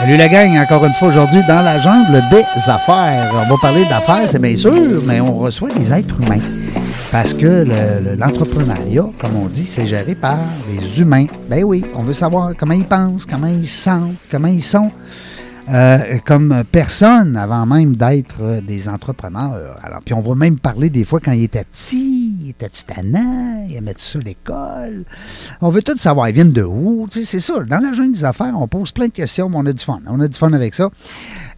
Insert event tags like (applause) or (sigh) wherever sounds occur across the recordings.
Salut la gang, encore une fois aujourd'hui dans la jungle des affaires. On va parler d'affaires, c'est bien sûr, mais on reçoit des êtres humains. Parce que le- le- l'entrepreneuriat, comme on dit, c'est géré par les humains. Ben oui, on veut savoir comment ils pensent, comment ils se sentent, comment ils sont. Euh, comme personne avant même d'être euh, des entrepreneurs. Alors, puis on va même parler des fois quand ils étaient petits, ils étaient tannants, ils aimaient ça l'école. On veut tout savoir, ils viennent de où, tu sais, c'est ça. Dans la jungle des affaires, on pose plein de questions, mais on a du fun. On a du fun avec ça.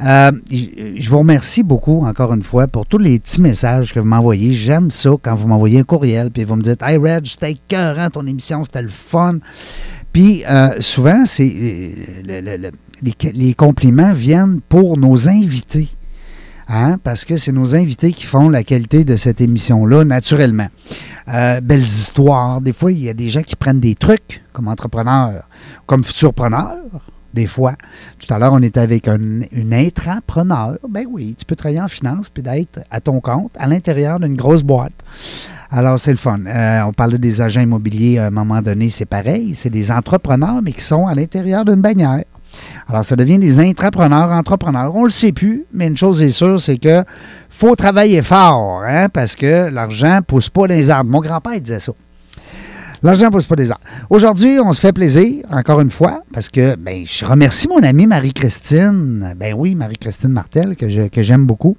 Euh, je vous remercie beaucoup, encore une fois, pour tous les petits messages que vous m'envoyez. J'aime ça quand vous m'envoyez un courriel, puis vous me dites Hey Reg, c'était écœurant ton émission, c'était le fun. Puis souvent, c'est les, compliments viennent pour nos invités. Hein? Parce que c'est nos invités qui font la qualité de cette émission-là, naturellement. Euh, belles histoires. Des fois, il y a des gens qui prennent des trucs comme entrepreneurs, comme futurpreneurs, des fois. Tout à l'heure, on était avec un, une intrapreneur. Ben oui, tu peux travailler en finance puis d'être à ton compte à l'intérieur d'une grosse boîte. Alors, c'est le fun. Euh, on parlait des agents immobiliers à un moment donné, c'est pareil. C'est des entrepreneurs, mais qui sont à l'intérieur d'une bannière. Alors, ça devient des intrapreneurs, entrepreneurs. On ne le sait plus, mais une chose est sûre, c'est que faut travailler fort, hein, parce que l'argent ne pousse pas les arbres. Mon grand-père disait ça. L'argent ne pousse pas des arbres. Aujourd'hui, on se fait plaisir, encore une fois, parce que ben, je remercie mon amie Marie-Christine. Ben oui, Marie-Christine Martel, que j'aime beaucoup.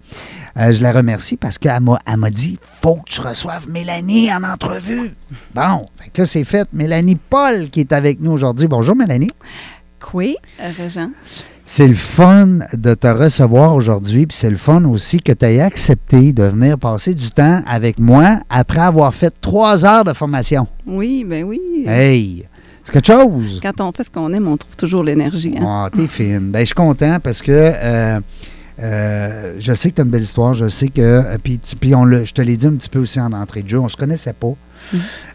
Euh, je la remercie parce qu'elle m'a, elle m'a dit faut que tu reçoives Mélanie en entrevue. Bon, que là, c'est fait. Mélanie Paul qui est avec nous aujourd'hui. Bonjour, Mélanie. Oui, Régent. C'est le fun de te recevoir aujourd'hui, puis c'est le fun aussi que tu aies accepté de venir passer du temps avec moi après avoir fait trois heures de formation. Oui, ben oui. Hey, c'est quelque chose. Quand on fait ce qu'on aime, on trouve toujours l'énergie. hein. Ah, t'es fine. Ben, je suis content parce que euh, euh, je sais que tu as une belle histoire. Je sais que. euh, Puis, puis on je te l'ai dit un petit peu aussi en entrée de jeu. On se connaissait pas.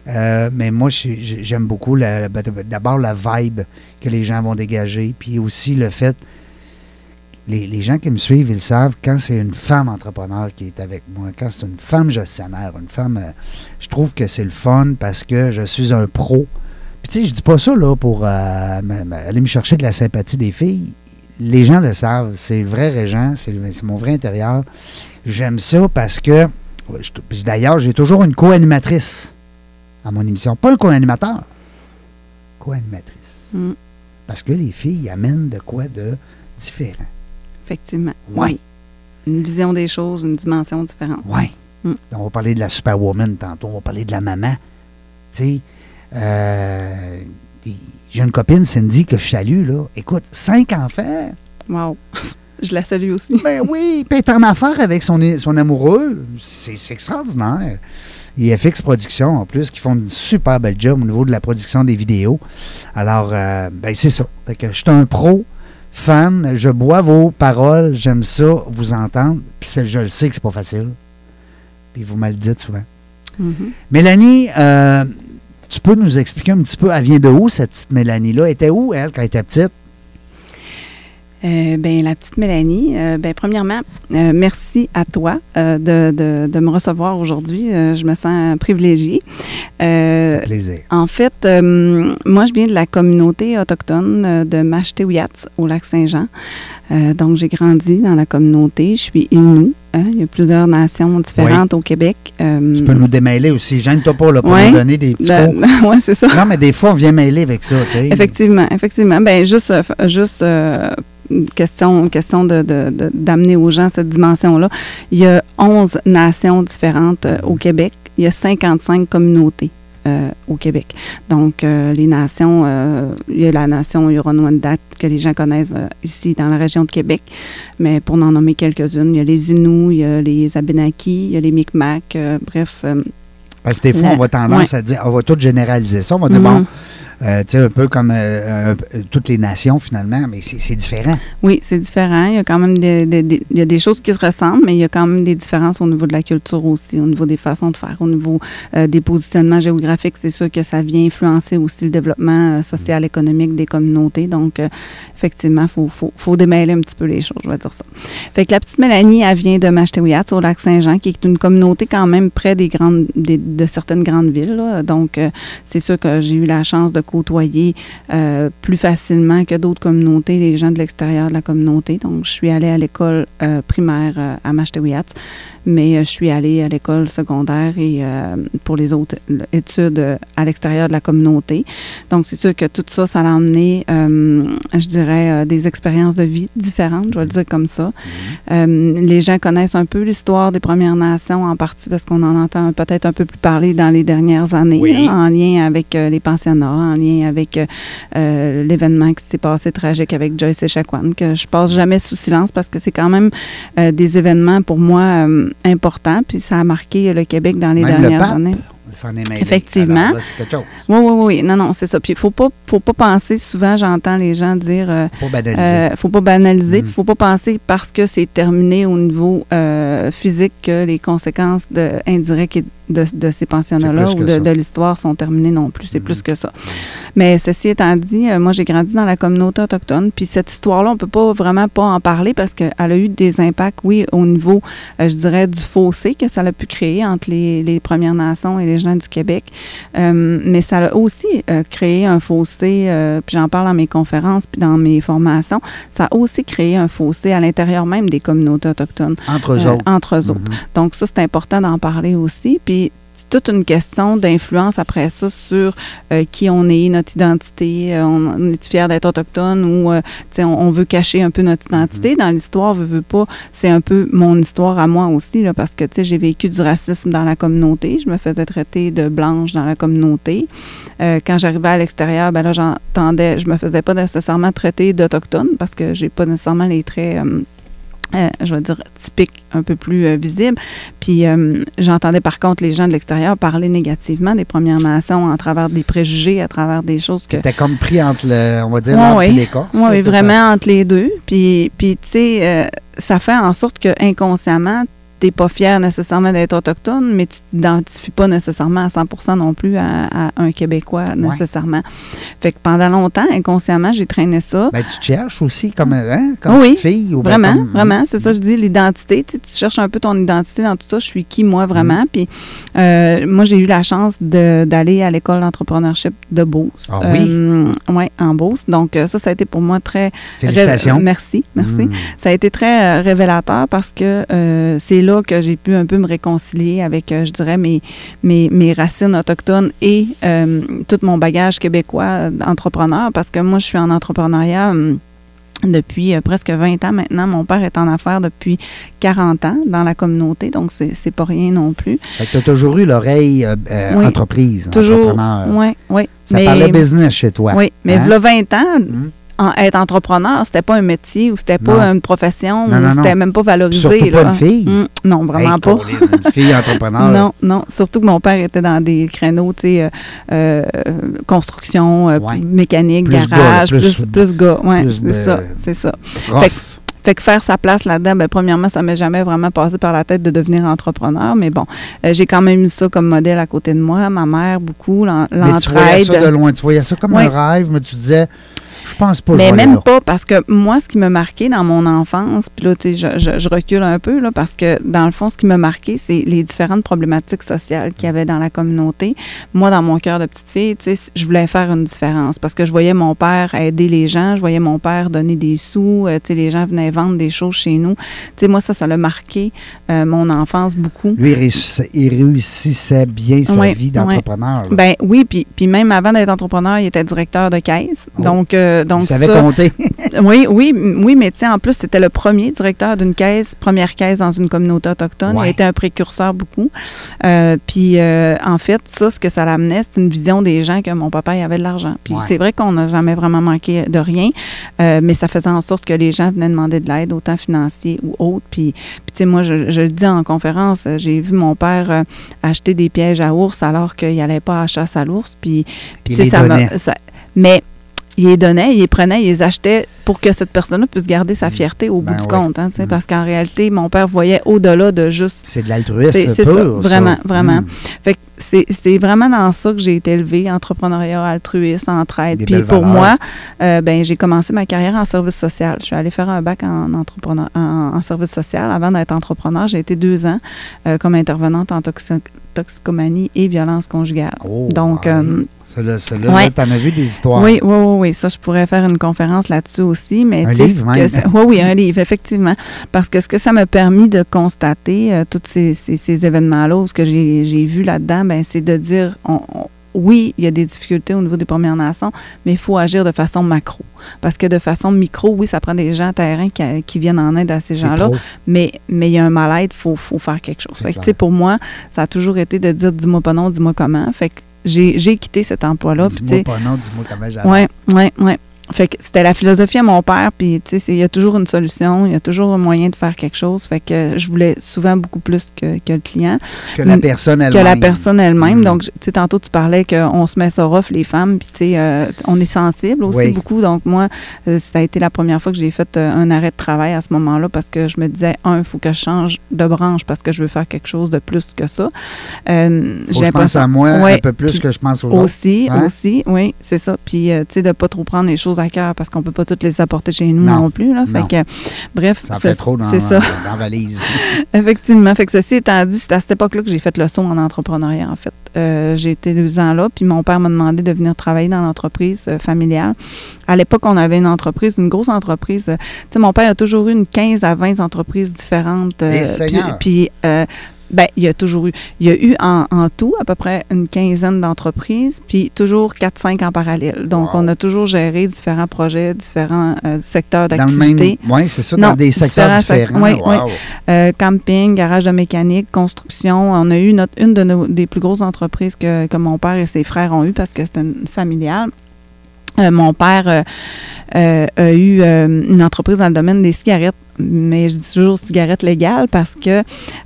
Euh, mais moi, j'aime beaucoup ben, d'abord la vibe que les gens vont dégager. Puis aussi le fait. Les, les gens qui me suivent, ils savent quand c'est une femme entrepreneur qui est avec moi, quand c'est une femme gestionnaire, une femme. euh, je trouve que c'est le fun parce que je suis un pro. Puis tu sais, je dis pas ça là pour euh, aller me chercher de la sympathie des filles. Les gens le savent. C'est le vrai régent, c'est mon vrai intérieur. J'aime ça parce que, d'ailleurs, j'ai toujours une co-animatrice à mon émission. Pas le co-animateur, co-animatrice. Mm, Parce que les filles amènent de quoi de différent. effectivement. Ouais. Oui. Une vision des choses, une dimension différente. Oui. Mm. On va parler de la superwoman tantôt, on va parler de la maman. Tu sais, euh, j'ai une copine, Cindy, que je salue, là. Écoute, cinq enfants. Wow. (laughs) Je la salue aussi. Ben oui, puis est en affaire avec son, son amoureux. C'est c'est extraordinaire. Et FX Productions, en plus, qui font une super belle job au niveau de la production des vidéos. Alors, euh, ben c'est ça. Fait que je suis un pro, fan, je bois vos paroles, j'aime ça, vous entendre. Puis c'est- je le sais que c'est pas facile. Puis vous me le dites souvent. Mhm. Mélanie, euh, tu peux nous expliquer un petit peu, elle vient de où, cette petite Mélanie-là? Elle était où, elle, quand elle était petite? Euh, ben, la petite Mélanie, euh, ben, premièrement, euh, merci à toi euh, de, de- de me recevoir aujourd'hui. Euh, je me sens privilégiée. Plaisir. En fait, moi, je viens de la communauté autochtone de Mashtewiyats au lac Saint-Jean. Donc, j'ai grandi dans la communauté. Je suis Innu. hein. Il y a plusieurs nations différentes au Québec. Euh, Tu peux nous démêler aussi. Gêne-toi pas là, pour Ouais. nous donner des petits cours. (laughs) ouais, c'est ça. Non, mais des fois, on vient mêler avec ça, tu sais. Effectivement, effectivement. Ben juste, juste euh, question, question de, d'amener aux gens cette dimension-là. Il y a 11 nations différentes euh, au Québec. Il y a 55 communautés. euh, au Québec. Donc, euh, les nations, euh, il y a la nation Huron-Wendat que les gens connaissent ici dans la région de Québec, mais pour n'en nommer quelques-unes, il y a les Inuits, il y a les Abenaki, il y a les Micmacs, bref, Parce que des fois, La- on va tendance ouais. à dire, on va tout généraliser ça. On va dire, Mhm. bon, euh, tu sais, un peu comme euh, un- toutes les nations, finalement, mais c'est différent. Oui, c'est différent. Il y a quand même des, des- des- il y a des choses qui se ressemblent, mais il y a quand même des différences au niveau de la culture aussi, au niveau des façons de faire, au niveau euh, des positionnements géographiques. C'est sûr que ça vient influencer aussi le développement euh, social, économique des communautés. Donc, euh, effectivement, il faut, faut, faut démêler un petit peu les choses, je vais dire ça. Fait que la petite Mélanie, elle vient de Mashtewiyat, au lac Saint-Jean, qui est une communauté quand même près des grandes, des- de certaines grandes villes. là. Donc, euh, c'est sûr que j'ai eu la chance de côtoyer euh, plus facilement que d'autres communautés les gens de l'extérieur de la communauté. Donc, je suis allée à l'école euh, primaire euh, à Mashtewiyat, mais euh, je suis allée à l'école secondaire et euh, pour les autres l- études euh, à l'extérieur de la communauté. Donc, c'est sûr que tout ça, ça a emmené, euh, je dirais, euh, des expériences de vie différentes, je vais le dire comme ça. Euh, les gens connaissent un peu l'histoire des Premières Nations, en partie parce qu'on en entend peut-être un peu plus parler dans les dernières années, Oui. là, en lien avec euh, les pensionnats, en lien avec euh, euh, l'événement qui s'est passé tragique avec Joyce Echaquan, que je passe jamais sous silence parce que c'est quand même euh, des événements pour moi euh, importants, puis ça a marqué le Québec dans les Même le dernières pape? années. Est mêlé. Effectivement. Alors là, c'est quelque chose. Oui, oui, oui. Non, non, c'est ça. Puis il faut pas, faut pas penser, souvent j'entends les gens dire... euh, Pas banaliser. euh, faut pas banaliser, Mm. faut pas penser parce que c'est terminé au niveau euh, physique que les conséquences de, indirectes et de, de ces pensionnats-là ou de, de l'histoire sont terminées non plus. C'est plus que ça. Mais ceci étant dit, euh, moi j'ai grandi dans la communauté autochtone, puis cette histoire-là, on peut pas vraiment pas en parler parce qu'elle a eu des impacts, oui, au niveau, euh, je dirais, du fossé que ça a pu créer entre les, les Premières Nations et les gens du Québec. Euh, mais ça a aussi euh, créé un fossé, euh, puis j'en parle dans mes conférences, puis dans mes formations, ça a aussi créé un fossé à l'intérieur même des communautés autochtones, Entre eux autres. entre eux autres. Mhm. Donc ça, c'est important d'en parler aussi. Puis toute une question d'influence après ça sur euh, qui on est, notre identité, euh, on, on est fier d'être autochtone ou euh, on, on veut cacher un peu notre identité. Dans l'histoire, veut, veut pas, c'est un peu mon histoire à moi aussi, là, parce que j'ai vécu du racisme dans la communauté. Je me faisais traiter de blanche dans la communauté. Quand j'arrivais à l'extérieur, ben là, j'entendais, je me faisais pas nécessairement traiter d'autochtone parce que j'ai pas nécessairement les traits. Euh, je vais dire typiques, un peu plus euh, visibles. Puis euh, j'entendais par contre les gens de l'extérieur parler négativement des Premières Nations à travers des préjugés, à travers des choses que... T'étais comme pris entre le, on va dire, Ouais, et l'écorce. Oui, vraiment entre les deux. Puis, puis tu sais, ça fait en sorte que inconsciemment, tu n'es pas fier nécessairement d'être autochtone, mais tu t'identifies pas nécessairement à 100 non plus à, à un Québécois nécessairement. Fait que pendant longtemps, inconsciemment, j'ai traîné ça. Ben, tu cherches aussi comme, hein, comme Oui, petite fille. Ou ben Vraiment, comme- vraiment, c'est ça, je dis, l'identité. Tu, sais, tu cherches un peu ton identité dans tout ça. Je suis qui, moi, Mm. vraiment. Puis, euh, moi, j'ai eu la chance d'aller à l'école d'entrepreneurship de Beauce. Ah oui? oui, en Beauce. Donc, euh, ça, ça a été pour moi très. Félicitations. Ré- Merci, merci. Mm. Ça a été très euh, révélateur parce que euh, c'est là que j'ai pu un peu me réconcilier avec, euh, je dirais, mes, mes, mes racines autochtones et euh, tout mon bagage québécois d'entrepreneur parce que moi, je suis en entrepreneuriat. hum, depuis euh, presque 20 ans maintenant. Mon père est en affaires depuis 40 ans dans la communauté, donc c'est c'est pas rien non plus. Fait que tu as toujours eu l'oreille euh, Oui. entreprise, Toujours. entrepreneur. Oui, oui. Ça parlait business chez toi. Oui, mais Hein? v'là 20 ans, Mhm. En- être entrepreneur, c'était pas un métier ou c'était pas une profession c'était même pas valorisé. Surtout pas une fille. Mm, non, vraiment Hey, pas. Une fille entrepreneur. (laughs) Non, non. Surtout que mon père était dans des créneaux, tu sais, euh, euh, construction, euh, Ouais. mécanique, Plus gars, garage, plus- plus, plus gars. De- c'est ça, c'est ça. Fait Fait que faire sa place là-dedans, ben, premièrement, ça m'est jamais vraiment passé par la tête de devenir entrepreneur, mais bon, euh, j'ai quand même eu ça comme modèle à côté de moi, ma mère, beaucoup, l'en- Mais tu voyais ça de l'entraide. loin. Tu voyais ça comme Oui. un rêve, mais tu disais, je pense pas Mais même pas, parce que moi, ce qui m'a marqué dans mon enfance, puis là, tu sais, je, je- je recule un peu, là, parce que dans le fond, ce qui m'a marqué, c'est les différentes problématiques sociales qu'il y avait dans la communauté. Moi, dans mon cœur de petite fille, tu sais, je voulais faire une différence, parce que je voyais mon père aider les gens, je voyais mon père donner des sous, euh, tu sais, les gens venaient vendre des choses chez nous. Tu sais, moi, ça, ça l'a marqué euh, mon enfance beaucoup. Lui, il réussissait, bien sa vie d'entrepreneur. là. Ben oui, puis, puis même avant d'être entrepreneur, il était directeur de caisse. Oh. Donc, euh, euh, donc Il savait ça- compter. (laughs) oui, oui, oui, mais tu sais, en plus, c'était le premier directeur d'une caisse, première caisse dans une communauté autochtone. Il Ouais. a été un précurseur beaucoup. Euh, puis, euh, en fait, ça, ce que ça l'amenait, c'est une vision des gens que mon papa, il avait de l'argent. Puis, Ouais. c'est vrai qu'on n'a jamais vraiment manqué de rien, mais ça faisait en sorte que les gens venaient demander de l'aide, autant financier ou autre. Puis, puis tu sais, moi, je, je le dis en conférence, j'ai vu mon père acheter des pièges à ours alors qu'il n'allait pas à chasse à l'ours. Puis, puis Il tu sais, ça m'a- mais il les donnait, il les prenait, il les achetait pour que cette personne-là puisse garder sa fierté au Ben bout du oui. compte. hein, Mm. Parce qu'en réalité, mon père voyait au-delà de juste. C'est de l'altruisme C'est ça, vraiment, vraiment. Mm. Fait que c'est vraiment dans ça que j'ai été élevée, entrepreneuriat, altruiste, entraide. Des Puis pour valeurs. moi, euh, ben j'ai commencé ma carrière en service social. Je suis allée faire un bac en, entrepreneur, en, en service social avant d'être entrepreneur. J'ai été deux ans euh, comme intervenante en toxi- toxicomanie et violence conjugale. Oh, Donc, euh, Celle-là, celle-là, ouais. là, t'en as vu des histoires? Oui, oui, oui, oui. Ça, je pourrais faire une conférence là-dessus aussi. Mais Un tu livre, que même. c'est- oui, oui, un livre, effectivement. Parce que ce que ça m'a permis de constater, euh, tous ces, ces- ces événements-là, ou ce que j'ai vu là-dedans, ben, c'est de dire, on- on- oui, il y a des difficultés au niveau des Premières Nations, mais il faut agir de façon macro. Parce que de façon micro, oui, ça prend des gens terrain qui, qui viennent en aide à ces gens-là, mais mais il y a un mal-être, il faut, faut faire quelque chose. Fait que, tu pour moi, ça a toujours été de dire, dis-moi pas non, dis-moi comment. Fait que j'ai j'ai quitté cet emploi-là. Dis-moi pas non, dis-moi comment j'adore. oui, oui, oui. Fait que c'était la philosophie à mon père, puis tu sais, il y a toujours une solution, il y a toujours un moyen de faire quelque chose. Fait que je voulais souvent beaucoup plus que, que le client, Que la personne que elle-même. la personne elle-même. Mm. Donc, tu sais, tantôt tu parlais qu'on se met ça rough, les femmes, puis tu sais, euh, on est sensible aussi Oui. beaucoup. Donc, moi, euh, ça a été la première fois que j'ai fait euh, un arrêt de travail à ce moment-là parce que je me disais, un, il faut que je change de branche parce que je veux faire quelque chose de plus que ça. Euh, Faut que je pense à moi Ouais, un peu plus que je pense aux autres. aussi, Hein? aussi, oui, c'est ça. Puis, tu sais, de pas trop prendre les choses à cœur parce qu'on peut pas toutes les apporter chez nous non, Non, plus. Là. Fait non. que, bref, Ça en c'est fait trop dans, c'est ça. (laughs) dans valise. (laughs) Effectivement. Fait que ceci étant dit, c'est à cette époque-là que j'ai fait le saut en entrepreneuriat, en fait. Euh, j'ai été deux ans là, puis mon père m'a demandé de venir travailler dans l'entreprise euh, familiale. À l'époque, on avait une entreprise, une grosse entreprise. euh, tu sais, mon père a toujours eu une 15 à 20 entreprises différentes. euh, puis- Ben, il y a toujours eu. Il y a eu en, en tout à peu près une quinzaine d'entreprises, puis toujours 4-5 en parallèle. Donc, Wow. on a toujours géré différents projets, différents euh, secteurs Dans le d'activité. même. Oui, c'est ça, Non, dans des secteurs différents oui, oui. Euh, camping, garage de mécanique, construction. On a eu notre, une de nos, des plus grosses entreprises que, que mon père et ses frères ont eu parce que c'était une familiale. Euh, mon père euh, a eu une entreprise dans le domaine des cigarettes, mais je dis toujours cigarettes légales parce que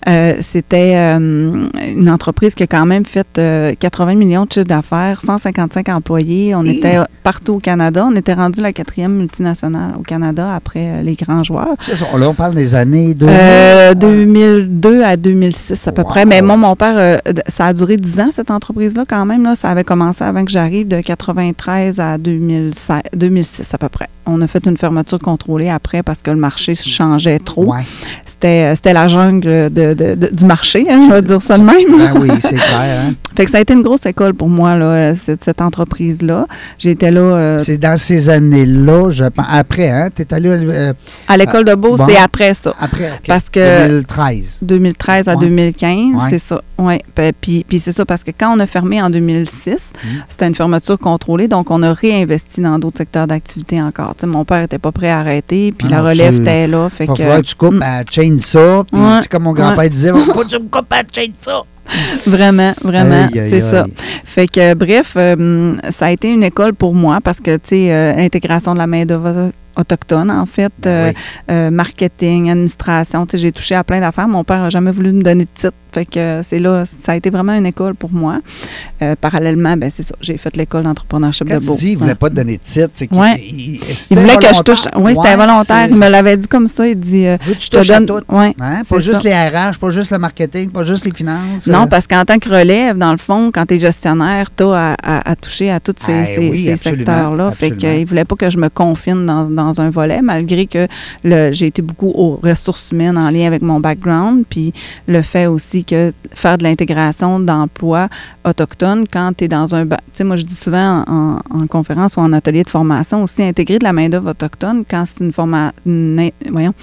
euh, c'était euh, une entreprise qui a quand même fait euh, 80 millions de chiffre d'affaires, 155 employés. On était partout au Canada. On était rendu la quatrième multinationale au Canada après euh, les grands joueurs. Ça. Là, on parle des années 2000. Euh, 2002 à 2006 à peu Wow. près. Mais moi, mon père, euh, ça a duré 10 ans, cette entreprise-là, quand même. Là. Ça avait commencé avant que j'arrive, de 93 à 2016 2006 à peu près. On a fait une fermeture contrôlée après parce que le marché changeait trop. Ouais. C'était c'était la jungle de, de- de- du marché, hein, je vais dire ça de même. Ben oui, c'est clair. Hein? Fait que ça a été une grosse école pour moi, là, euh, cette, cette entreprise-là. J'étais là euh, C'est dans ces années-là, je pense. Après, hein? Tu es allé euh, à l'école de Beauce, bon. c'est après ça. après, OK. Parce que 2013. 2013 à Ouais. 2015, Ouais. c'est ça. Ouais. Puis- c'est ça parce que quand on a fermé en 2006, Mhm. c'était une fermeture contrôlée, donc on a réinvesti dans d'autres secteurs d'activité encore. Mon père était pas prêt à arrêter, puis Ah la relève était là. Fait que, falloir que tu coupes Mm. à chainsaw. Puis, Ouais. comme mon grand-père disait, faut que tu me coupes à chainsaw. (laughs) Vraiment, vraiment, c'est ça. Fait que, bref, euh, ça a été une école pour moi parce que, tu sais, euh, l'intégration de la main-d'œuvre autochtone, en fait, Ben euh, oui. euh, marketing, administration, tu j'ai touché à plein d'affaires. Mon père n'a jamais voulu me donner de titre. Fait que euh, c'est là, ça a été vraiment une école pour moi. Euh, parallèlement, ben c'est ça, j'ai fait l'école d'entrepreneurship de tu Beauce. dis qu'il ne voulait pas te donner de titre, c'est qu'il Ouais. il- Il voulait que je touche. Oui, c'était Ouais, volontaire. c'est- Il me l'avait dit comme ça. Il dit Je veux tu te donne. tout? Ouais, Hein? Pas juste ça. les RH, pas juste le marketing, pas juste les finances. Non, parce qu'en tant que relève, dans le fond, quand tu es gestionnaire, tu as à, à- à toucher à tous ces, Ah, ces- oui, ces absolument, secteurs-là. Fait qu'il ne voulait pas que je me confine dans, dans un volet, malgré que j'ai été beaucoup aux ressources humaines en lien avec mon background. Puis le fait aussi que faire de l'intégration d'emplois autochtones quand tu es dans un. Tu sais, moi, je dis souvent en, en conférence ou en atelier de formation aussi, intégrer de la main-d'œuvre autochtone quand c'est une formation. Voyons.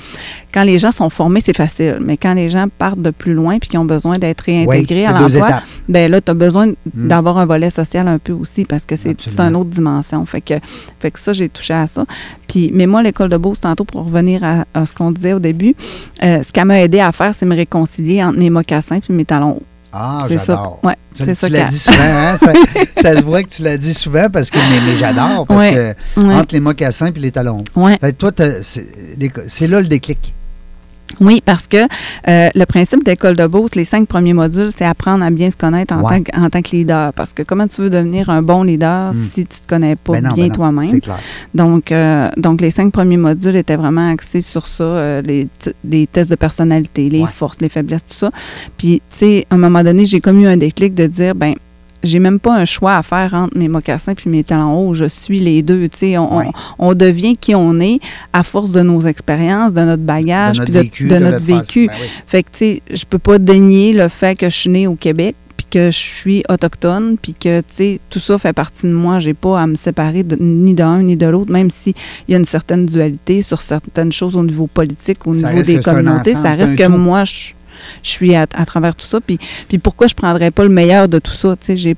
Quand les gens sont formés, c'est facile. Mais quand les gens partent de plus loin puis qu'ils ont besoin d'être réintégrés Oui, à l'emploi, ben là, tu as besoin Mm. d'avoir un volet social un peu aussi parce que c'est une autre dimension. Fait que, fait que ça, j'ai touché à ça. Puis, mais moi, l'école de Beauce, tantôt, pour revenir à, à ce qu'on disait au début, euh, ce qu'elle m'a aidé à faire, c'est me réconcilier entre mes mocassins puis mes talons hauts. Ah, c'est ça. j'adore. Ouais, Tu, tu l'as dit souvent, hein? ça, (laughs) ça se voit que tu l'as dit souvent parce que mais, mais j'adore parce Ouais. que Ouais. entre les mocassins et les talons. Ouais. Fait toi, c'est là le déclic. Oui, parce que euh, le principe d'école de Beauce, les cinq premiers modules, c'est apprendre à bien se connaître en, Ouais. tant, que, en tant que leader. Parce que comment tu veux devenir un bon leader Mm. si tu te connais pas Ben non, bien ben toi-même? Donc, euh, donc, les cinq premiers modules étaient vraiment axés sur ça, euh, les, les tests de personnalité, les Ouais. forces, les faiblesses, tout ça. Puis, tu sais, à un moment donné, j'ai comme eu un déclic de dire, ben j'ai même pas un choix à faire entre mes mocassins puis mes talons hauts. Je suis les deux. Tu sais, on, Ouais. on, on devient qui on est à force de nos expériences, de notre bagage, de notre puis de, vécu. de de notre vécu. ben oui. Fait que, tu sais, je peux pas dénier le fait que je suis née au Québec, puis que je suis autochtone, puis que, tu sais, tout ça fait partie de moi. J'ai pas à me séparer de- ni d'un ni de l'autre, même s'il y a une certaine dualité sur certaines choses au niveau politique, au Ça niveau des communautés. ça reste que tout. moi, je, je suis à, travers tout ça. Puis, puis pourquoi je prendrais pas le meilleur de tout ça? Tu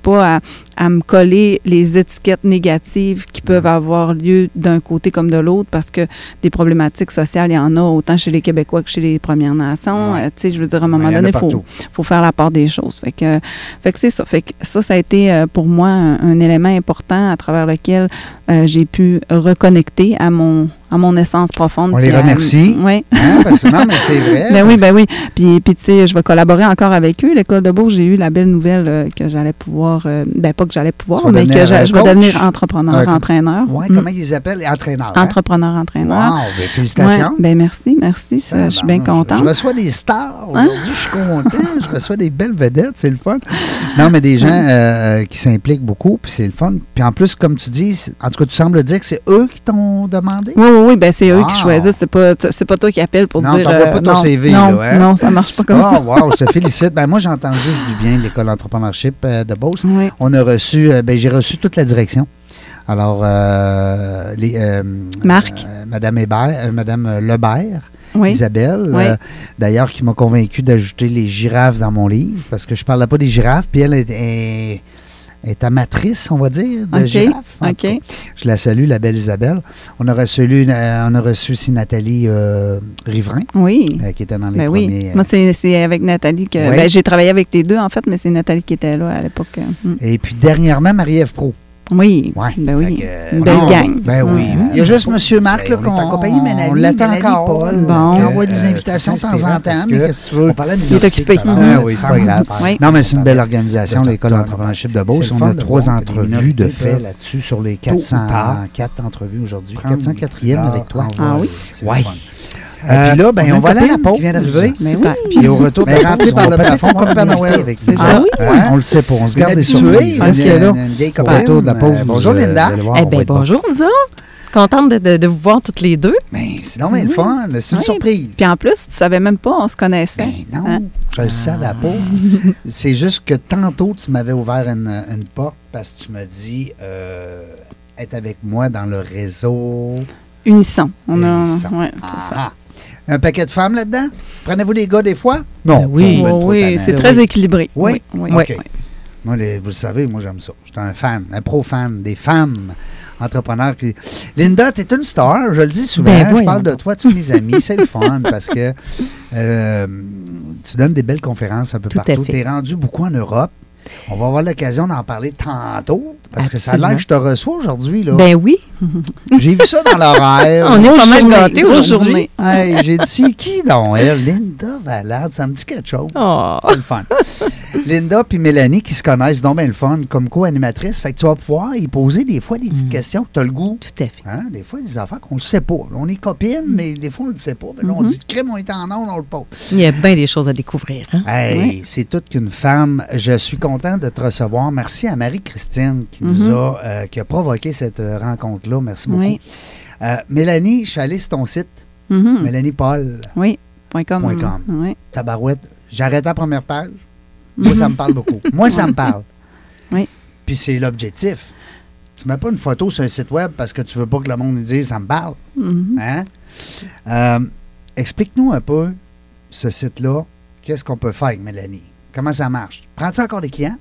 à me coller les étiquettes négatives qui peuvent avoir lieu d'un côté comme de l'autre parce que des problématiques sociales, il y en a autant chez les Québécois que chez les Premières Nations. Ouais. Euh, tu sais, je veux dire, à un moment donné, il faut, faut faire la part des choses. Fait que, fait que c'est ça. Fait que ça, ça a été euh, pour moi un, un élément important à travers lequel euh, j'ai pu reconnecter à mon, à mon essence profonde. On les remercie. Oui. Hein, parce que- non, mais c'est vrai. (laughs) Ben oui, ben oui. Puis, puis tu sais, je vais collaborer encore avec eux. L'école de Beauce, j'ai eu la belle nouvelle euh, que j'allais pouvoir, euh, ben pas que j'allais pouvoir, mais que euh, je vais devenir entrepreneur, Euh, entraîneur. Ouais, Mm. comment ils appellent? Entraîneur. hein? Entrepreneur, entraîneur. Wow, ben, félicitations. Ouais, ben merci, merci. ça, je suis bien Ah, ben, contente. Je reçois des stars Hein? aujourd'hui, je suis content. je reçois des belles vedettes, c'est le fun. Non, mais des gens euh, qui s'impliquent beaucoup, puis c'est le fun. Puis en plus, comme tu dis, en tout cas, tu sembles dire que c'est eux qui t'ont demandé? Oui, oui, oui, ben c'est eux Wow. qui choisissent. C'est pas, c'est pas toi qui appelles pour Non, dire. t'envoies pas ton non, CV, Non, là, hein? non, ça marche pas comme Ah, ça. wow, je te félicite. Ben, moi, j'entends juste du bien de l'école d'entrepreneurship euh, de Beauce. Oui. On a reçu, euh, ben, j'ai reçu toute la direction. Alors, euh, les, euh, Marc. euh, Madame Hébert, Madame Lebert, Oui. Isabelle, Oui. d'ailleurs, qui m'a convaincu d'ajouter les girafes dans mon livre, parce que je ne parlais pas des girafes, puis elle est, est, est amatrice, on va dire, de cas, je la salue, la belle Isabelle. On a reçu, euh, on a reçu aussi Nathalie euh, Riverain, Oui. euh, qui était dans les Ben premiers. oui. euh, Moi, c'est avec Nathalie que. Oui. Ben, j'ai travaillé avec les deux, en fait, mais c'est Nathalie qui était là à l'époque. mm. et puis dernièrement, Marie-Ève Pro. Oui. Ouais. Ben oui. que, euh, Une belle non, gang. Ben oui. Ouais. Il y a juste M. Marc là, Ben, on qu'on on l'attend encore. Paul, Bon. qui envoie des Euh, invitations de temps en temps. parce Mais que qu'est-ce que tu veux? On parlait de Il est occupé. Ah oui, c'est femmes, pas grave. on Oui. Non, mais c'est une belle organisation, de l'école d'entrepreneurship de Beauce. On a trois entrevues de fait là-dessus sur les tôt ou tard 404 entrevues aujourd'hui. prendre 404e leur avec toi. Ah oui? Fun. Euh, puis là, ben, on a on va aller à la pause. qui vient d'arriver. Mais Super. Puis au retour, Mais ben, rentré par le plafond comme Père Noël. avec C'est ça. Hein? Ouais. On le sait pas, on se garde des il Parce a là, une vieille au retour de la pause, euh, bonjour, vous, Linda. Eh bien, bonjour, vous autres. Contente de, de- de vous voir toutes les deux. Mais c'est non, mais le fun. C'est une Oui. surprise. Puis en plus, tu savais même pas, on se connaissait. Ben non, Hein? je le savais pas. (laughs) C'est juste que tantôt, tu m'avais ouvert une, une porte parce que tu m'as dit euh, être avec moi dans le réseau. Unisson. On a, Unisson. ouais, c'est ça. Un paquet de femmes là-dedans? Prenez-vous des gars des fois? Non. Ben oui. Oh, oui, c'est très équilibré. Oui? oui, OK. oui. Moi, les- vous le savez, moi, j'aime ça. Je suis un fan, un pro-fan des femmes entrepreneurs. Qui... Linda, tu es une star, je le dis souvent. Ben, je parle de toi, tu es mes (laughs) amis. C'est le fun parce que euh, tu donnes des belles conférences un peu Tout partout. Tu es rendu beaucoup en Europe. On va avoir l'occasion d'en parler tantôt parce que ça a l'air que je te reçois aujourd'hui. là. Ben oui. (laughs) J'ai vu ça dans l'horaire. On est Pas mal gâtés aujourd'hui. Hey, J'ai dit, c'est qui donc elle? Linda Valade, ça me dit quelque chose. Oh. C'est le fun. Linda puis Mélanie qui se connaissent donc bien le fun comme co-animatrice. Fait que tu vas pouvoir y poser des fois des petites Mm. questions que tu as le goût. Tout à fait. Hein? Des fois, des affaires qu'on ne sait pas. On est copines, mais des fois, on ne le sait pas. Puis là, on Mhm. dit, crème, on est en onde, on le pose. Il y a bien des choses à découvrir. Hein? Hey, c'est toute qu'une femme. Je suis content de te recevoir. Merci à Marie-Christine qui nous Mhm. a, euh, qui a provoqué cette euh, rencontre-là. Merci beaucoup. Oui. Euh, Mélanie, je suis allé sur ton site, Mhm. Mélanie Paul, Oui. Point com. Point com. Oui. tabarouette. J'arrête la première page. Moi, ça me parle beaucoup. Moi, ça me parle. Oui. Puis c'est l'objectif. Tu mets pas une photo sur un site web parce que tu veux pas que le monde dise ça me parle. Mhm. Hein? Euh, Explique-nous un peu ce site-là. Qu'est-ce qu'on peut faire avec Mélanie? Comment ça marche? Prends-tu encore des clients?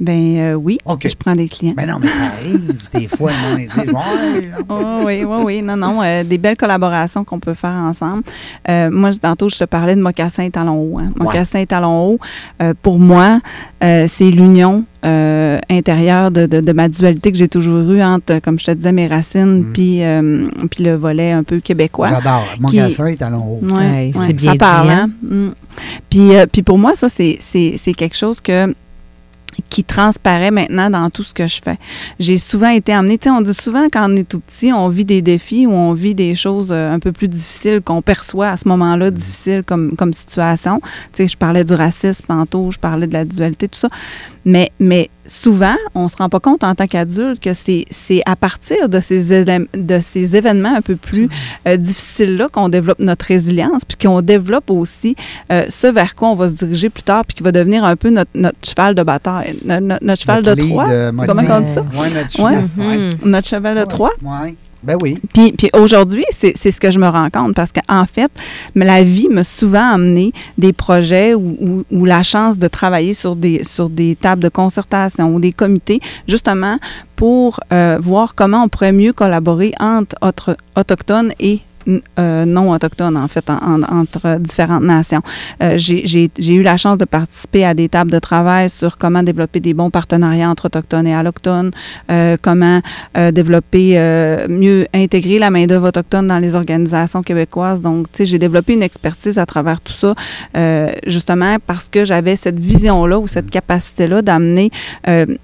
Ben euh, oui, OK. je prends des clients. Ben non, mais ça arrive des fois, le monde il dit (laughs) Ouais, Oh, oui, oui, oui. Non, non. euh, des belles collaborations qu'on peut faire ensemble. Euh, moi, tantôt, je te parlais de mocassin et talon haut. Hein. Mocassin et talon haut, euh, pour moi, euh, c'est l'union euh, intérieure de, de, de ma dualité que j'ai toujours eue entre, comme je te disais, mes racines Mhm. puis, euh, puis le volet un peu québécois. J'adore. Mon Qui- garçon est talon haut. Ouais, Ouais, c'est ouais, bien ça parle, dit, hein? Mm. Puis, euh, puis pour moi, ça, c'est, c'est, c'est quelque chose que qui transparaît maintenant dans tout ce que je fais. J'ai souvent été amenée, tu sais, on dit souvent quand on est tout petit, on vit des défis ou on vit des choses euh, un peu plus difficiles qu'on perçoit à ce moment-là, difficiles comme, comme situation. Tu sais, je parlais du racisme tantôt, je parlais de la dualité, tout ça. Mais, mais souvent, on se rend pas compte en tant qu'adulte que c'est, à partir de ces, de ces événements un peu plus euh, difficiles-là qu'on développe notre résilience, puis qu'on développe aussi euh, ce vers quoi on va se diriger plus tard, puis qui va devenir un peu notre, notre cheval de bataille, no- no- notre, cheval Notre de Troie. Comment on dit ça? Ouais, notre cheval. Ouais. Notre cheval de Troie. Ouais. Ben oui. Puis, aujourd'hui, c'est ce que je me rends compte parce qu'en fait, la vie m'a souvent amené des projets ou la chance de travailler sur des, sur des tables de concertation ou des comités, justement pour euh, voir comment on pourrait mieux collaborer entre autres autochtones et euh, non autochtones, en fait, en- en- entre différentes nations. Euh, J'ai eu la chance de participer à des tables de travail sur comment développer des bons partenariats entre autochtones et allochtones, euh, comment euh, développer, euh, mieux intégrer la main-d'œuvre autochtone dans les organisations québécoises. Donc, tu sais, j'ai développé une expertise à travers tout ça, euh, justement parce que j'avais cette vision-là ou cette capacité-là d'amener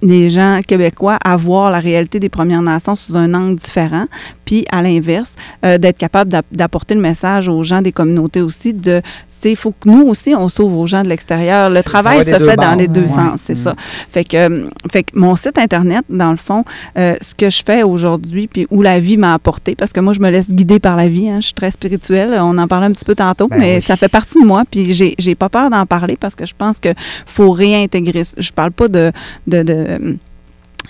les gens québécois à voir la réalité des Premières Nations sous un angle différent, puis à l'inverse, d'être capable d'app- d'apporter le message aux gens des communautés aussi de il faut que nous aussi, on s'ouvre aux gens de l'extérieur. Le travail va se fait dans les deux Ouais. sens, c'est Mm. ça. Fait que, euh, fait que mon site Internet, dans le fond, euh, ce que je fais aujourd'hui, puis où la vie m'a apporté, parce que moi, je me laisse guider par la vie, hein, je suis très spirituelle, on en parlait un petit peu tantôt, Ben mais oui. ça fait partie de moi, puis j'ai j'ai pas peur d'en parler parce que je pense que faut réintégrer. Je parle pas de... de, de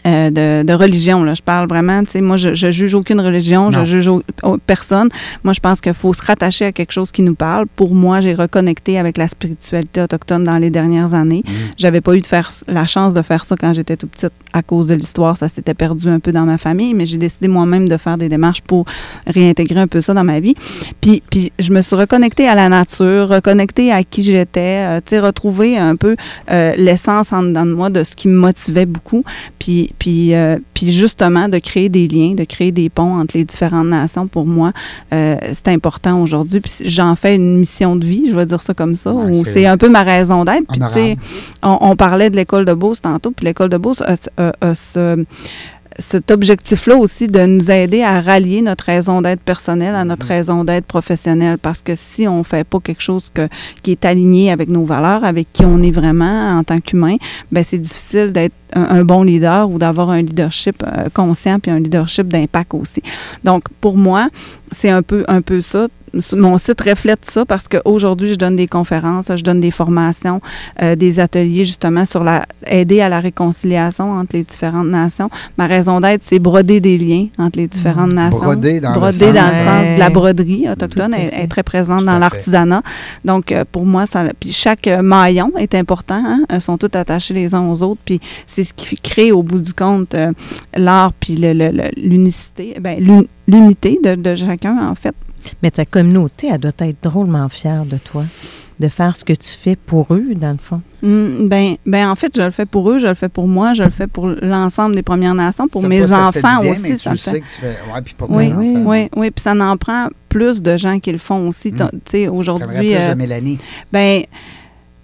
euh, de, de religion. Là. Je parle vraiment, tu sais, moi, je, je juge aucune religion, Non. je juge au- au- personne. Moi, je pense qu'il faut se rattacher à quelque chose qui nous parle. Pour moi, j'ai reconnecté avec la spiritualité autochtone dans les dernières années. Mm. J'avais pas eu de faire la chance de faire ça quand j'étais tout petite à cause de l'histoire. Ça s'était perdu un peu dans ma famille, mais j'ai décidé moi-même de faire des démarches pour réintégrer un peu ça dans ma vie. Puis, puis je me suis reconnectée à la nature, reconnectée à qui j'étais, euh, tu sais, retrouver un peu euh, l'essence en dedans de moi de ce qui me motivait beaucoup. Puis, puis, euh, puis justement, de créer des liens, de créer des ponts entre les différentes nations, pour moi, euh, c'est important aujourd'hui. Puis j'en fais une mission de vie, je vais dire ça comme ça, Ouais, ou c'est un peu ma raison d'être. Puis tu sais, on, on parlait de l'école de Beauce tantôt, puis l'école de Beauce a, a- a ce- cet objectif-là aussi de nous aider à rallier notre raison d'être personnelle à notre Mhm. raison d'être professionnelle. Parce que si on fait pas quelque chose que, qui est aligné avec nos valeurs, avec qui on est vraiment en tant qu'humain, ben c'est difficile d'être un, un bon leader ou d'avoir un leadership euh, conscient puis un leadership d'impact aussi. Donc, pour moi, c'est un peu, un peu ça. Mon site reflète ça parce qu'aujourd'hui, je donne des conférences, je donne des formations, euh, des ateliers justement sur la aider à la réconciliation entre les différentes nations. Ma raison d'être, c'est broder des liens entre les différentes nations. Broder dans le Broder sens- dans le sens de la broderie autochtone. Elle est très présente Tout dans l'artisanat. Donc, euh, pour moi, ça, puis chaque maillon est important. Hein? Elles sont toutes attachées les uns aux autres. Puis c'est ce qui crée, au bout du compte, euh, l'art puis le- le- le- l'unicité, ben, l'un- l'unité de, de chacun, en fait. Mais ta communauté, elle doit être drôlement fière de toi, de faire ce que tu fais pour eux, dans le fond. Mm, ben, ben, en fait, je le fais pour eux, je le fais pour moi, je le fais pour l'ensemble des Premières Nations, pour Ça, mes enfants bien, aussi. mais ça tu me fait- sais que tu fais. Ouais, puis pour Oui, tes oui, enfants. Oui, oui, puis ça en prend plus de gens qui le font aussi. Mm. Tu sais, aujourd'hui, plus euh, de Mélanie. ben,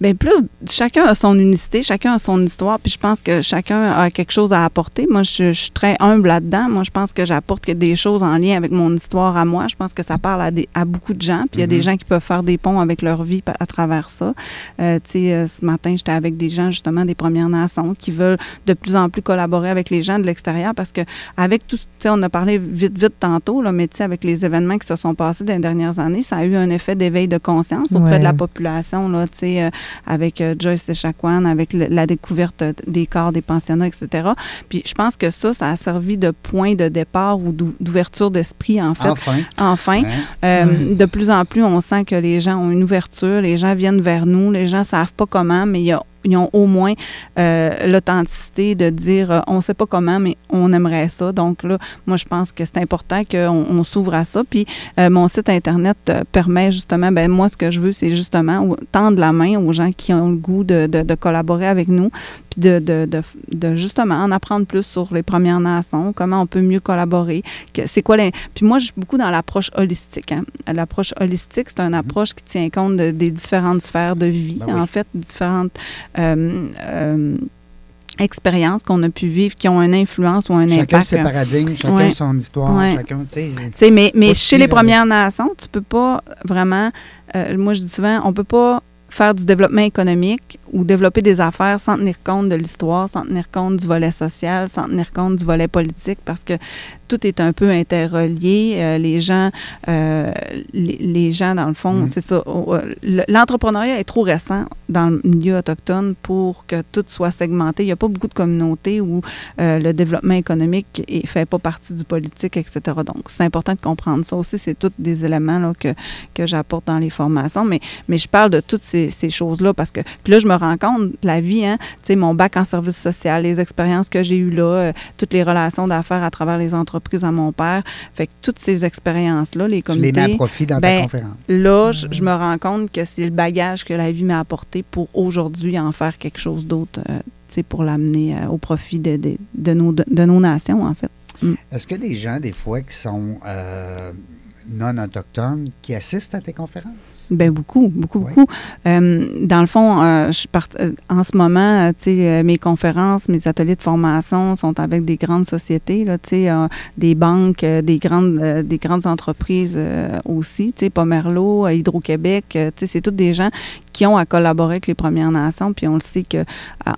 ben plus, chacun a son unicité, chacun a son histoire, puis je pense que chacun a quelque chose à apporter. Moi, je, je suis très humble là-dedans. Moi, je pense que j'apporte des choses en lien avec mon histoire à moi. Je pense que ça parle à, des, à beaucoup de gens, puis il y a des Mhm. gens qui peuvent faire des ponts avec leur vie à travers ça. Euh, tu sais, euh, ce matin, j'étais avec des gens, justement, des Premières Nations, qui veulent de plus en plus collaborer avec les gens de l'extérieur, parce que avec tout, tu sais, on a parlé vite, vite tantôt, là, mais tu sais, avec les événements qui se sont passés dans les dernières années, ça a eu un effet d'éveil de conscience auprès Ouais. de la population, là, tu sais, euh, avec euh, Joyce Echaquan, avec le- la découverte des corps des pensionnats, etc. Puis je pense que ça, ça a servi de point de départ ou d'ou- d'ouverture d'esprit, en fait. Enfin. Enfin, euh, de plus en plus, on sent que les gens ont une ouverture, les gens viennent vers nous, les gens savent pas comment, mais il y a- ils ont au moins euh, l'authenticité de dire euh, on sait pas comment, mais on aimerait ça. Donc là, moi, je pense que c'est important qu'on on s'ouvre à ça. Puis euh, mon site Internet permet justement, ben moi, ce que je veux, c'est justement tendre la main aux gens qui ont le goût de collaborer avec nous, puis de, de, de, de justement en apprendre plus sur les Premières Nations, comment on peut mieux collaborer, c'est quoi les... Puis moi, je suis beaucoup dans l'approche holistique. hein. L'approche holistique, c'est une approche qui tient compte de- des différentes sphères de vie, Ben oui. en fait, différentes euh, euh, expériences qu'on a pu vivre qui ont une influence ou un Chacun impact. ses paradigmes, chacun Ouais. son histoire, Ouais. chacun, tu sais. Mais mais chez les Premières Nations, tu peux pas vraiment. euh, moi, je dis souvent, on peut pas faire du développement économique ou développer des affaires sans tenir compte de l'histoire, sans tenir compte du volet social, sans tenir compte du volet politique, parce que tout est un peu interrelié. Euh, les gens, euh, les, les gens dans le fond, Mhm. c'est ça. euh, le- L'entrepreneuriat est trop récent dans le milieu autochtone pour que tout soit segmenté. Il n'y a pas beaucoup de communautés où euh, le développement économique ne fait pas partie du politique, etc. Donc, c'est important de comprendre ça aussi. C'est tous des éléments là, que, que j'apporte dans les formations. Mais, mais je parle de toutes ces, ces choses-là parce que, puis là, je me rends compte, la vie, hein, tu sais, mon bac en service social, les expériences que j'ai eues là, euh, toutes les relations d'affaires à travers les entreprises à mon père. Fait que toutes ces expériences-là, les Tu les mets à communautés, profit dans ta ben, conférence. là, je, je me rends compte que c'est le bagage que la vie m'a apporté pour aujourd'hui en faire quelque chose d'autre, euh, tu sais, pour l'amener euh, au profit de, de, de nos, de, de nos nations, en fait. Est-ce que des gens, des fois, qui sont euh, non autochtones, qui assistent à tes conférences? Ben beaucoup, beaucoup, beaucoup. Euh, dans le fond, euh, je part- euh, en ce moment, euh, tu sais, mes conférences, mes ateliers de formation sont avec des grandes sociétés, là, tu sais, des banques, des grandes, des grandes entreprises aussi, tu sais, Pomerleau, euh, Hydro-Québec, tu sais, c'est tous des gens qui ont à collaborer avec les Premières Nations, puis on le sait que euh,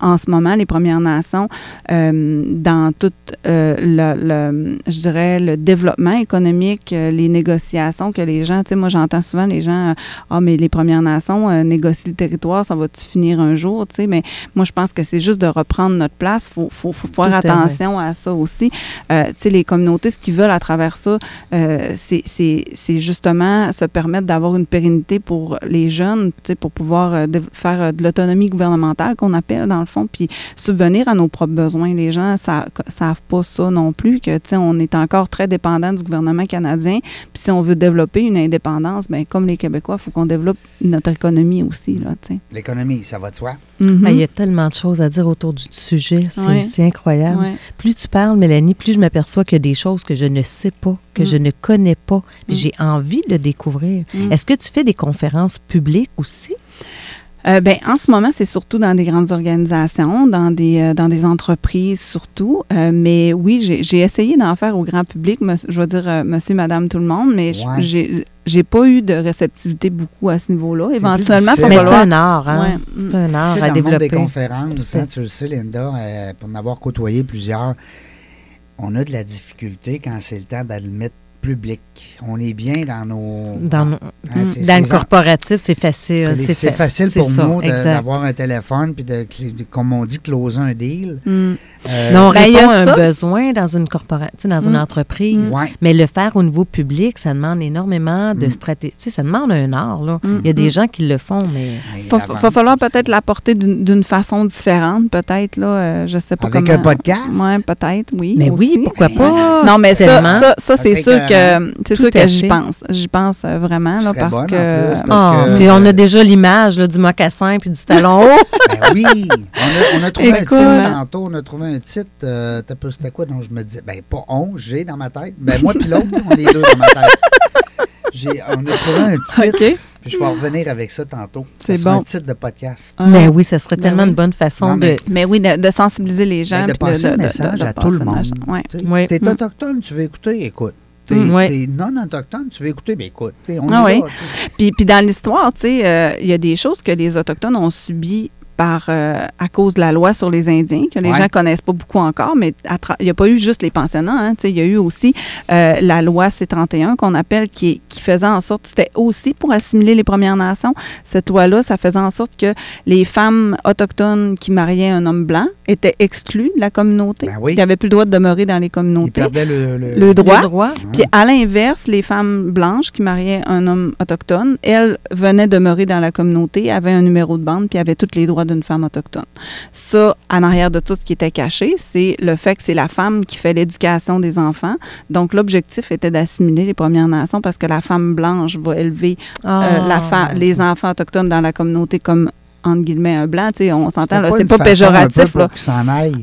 en ce moment, les Premières Nations, euh, dans tout euh, le, le- je dirais, le développement économique, les négociations que les gens, tu sais, moi j'entends souvent les gens, ah mais les Premières Nations négocient le territoire, ça va-tu finir un jour, tu sais, mais moi je pense que c'est juste de reprendre notre place, faut, faut, faut faire Tout attention à ça aussi. Euh, tu sais, les communautés, ce qu'ils veulent à travers ça, c'est justement se permettre d'avoir une pérennité pour les jeunes, tu sais, pour pouvoir euh, de- faire euh, de l'autonomie gouvernementale qu'on appelle dans le fond, puis subvenir à nos propres besoins. Les gens ne savent pas ça non plus, que tu sais, on est encore très dépendant du gouvernement canadien. Puis si on veut développer une indépendance, ben comme les Québécois, il faut qu'on développe notre économie aussi. L'économie, ça va de soi. Mhm. Ah, il y a tellement de choses à dire autour du sujet. C'est incroyable. Ouais. Plus tu parles, Mélanie, plus je m'aperçois qu'il y a des choses que je ne sais pas, que Mm. je ne connais pas. puis Mm. J'ai envie de découvrir. Mm. Est-ce que tu fais des conférences publiques aussi? Euh, ben, en ce moment, c'est surtout dans des grandes organisations, dans des, euh, dans des entreprises surtout. Euh, mais oui, j'ai essayé d'en faire au grand public, je veux dire euh, monsieur, madame, tout le monde, mais Ouais. j'ai j'ai pas eu de réceptivité beaucoup à ce niveau-là. Éventuellement, il Mais c'est falloir... un art, hein? Ouais. C'est un art Tu sais, à dans le monde des développer. conférences, hein, tu le sais, Linda, euh, pour en avoir côtoyé plusieurs, on a de la difficulté quand c'est le temps d'admettre public. On est bien dans nos... Dans, nos- hein, dans le corporatif, c'est facile. C'est c'est fa- facile c'est pour ça, nous d'avoir un téléphone puis de, de- comme on dit, closer un deal. Mm. Euh, Mais on Ben, il y a répond à un ça. besoin dans une corporation, dans une Mm. entreprise. ouais. Mais le faire au niveau public, ça demande énormément de Mm. stratégie. Tu sais, ça demande un art, là. Mm. Il y a des Mm. gens qui le font, mais... Ouais, Va, falloir peut-être l'apporter d'une façon différente, peut-être, là. euh, je sais pas Avec comment. un podcast? Oui, peut-être, oui. Mais oui, pourquoi pas? Non, mais ça, ça, ça, c'est sûr écœurant. Que c'est sûr que j'y pense. J'y pense euh, vraiment là, parce bonne, que plus, parce Ah, que- puis on a déjà l'image du mocassin puis du talon haut. (laughs) Ben oui, (laughs) on a, on a trouvé Écoute. un titre tantôt, on a trouvé un titre, euh, c'était quoi dont je me disais, ben pas on, j'ai dans ma tête, ben moi puis l'autre, on est deux dans ma tête. J'ai- on a trouvé un (laughs) titre, OK. puis je vais revenir avec ça tantôt. C'est bon. un titre de podcast. Mais oui, ça serait Ben tellement oui. une bonne façon Non, de... mais- Mais oui, de, de sensibiliser les gens. Ben, de puis passer le message à tout le monde. Ouais. Tu sais, Oui. T'es Mm. autochtone, tu veux écouter, écoute. T'es Mm, non autochtone, tu veux écouter, ben écoute. On Ah oui. Puis, puis dans l'histoire, tu sais, euh, il y a des choses que les Autochtones ont subies par euh, à cause de la loi sur les Indiens, que les Ouais. gens connaissent pas beaucoup encore, mais il n'y a pas eu juste les pensionnats. Hein, tu sais, il y a eu aussi euh, la loi C-31 qu'on appelle, qui, qui faisait en sorte, c'était aussi pour assimiler les Premières Nations. Cette loi-là, ça faisait en sorte que les femmes autochtones qui mariaient un homme blanc étaient exclues de la communauté. Ben oui. Ils n'avaient plus le droit de demeurer dans les Ils communautés. perdaient le, le- Le droit. Le droit. Puis à l'inverse, les femmes blanches qui mariaient un homme autochtone, elles venaient demeurer dans la communauté, avaient un numéro de bande, puis avaient tous les droits d'une femme autochtone. Ça, en arrière de tout ce qui était caché, c'est le fait que c'est la femme qui fait l'éducation des enfants. Donc l'objectif était d'assimiler les Premières Nations parce que la femme blanche va élever euh, Ah. la fa- les enfants autochtones dans la communauté comme entre guillemets un blanc, tu sais, on s'entend là, c'est une pas péjoratif là.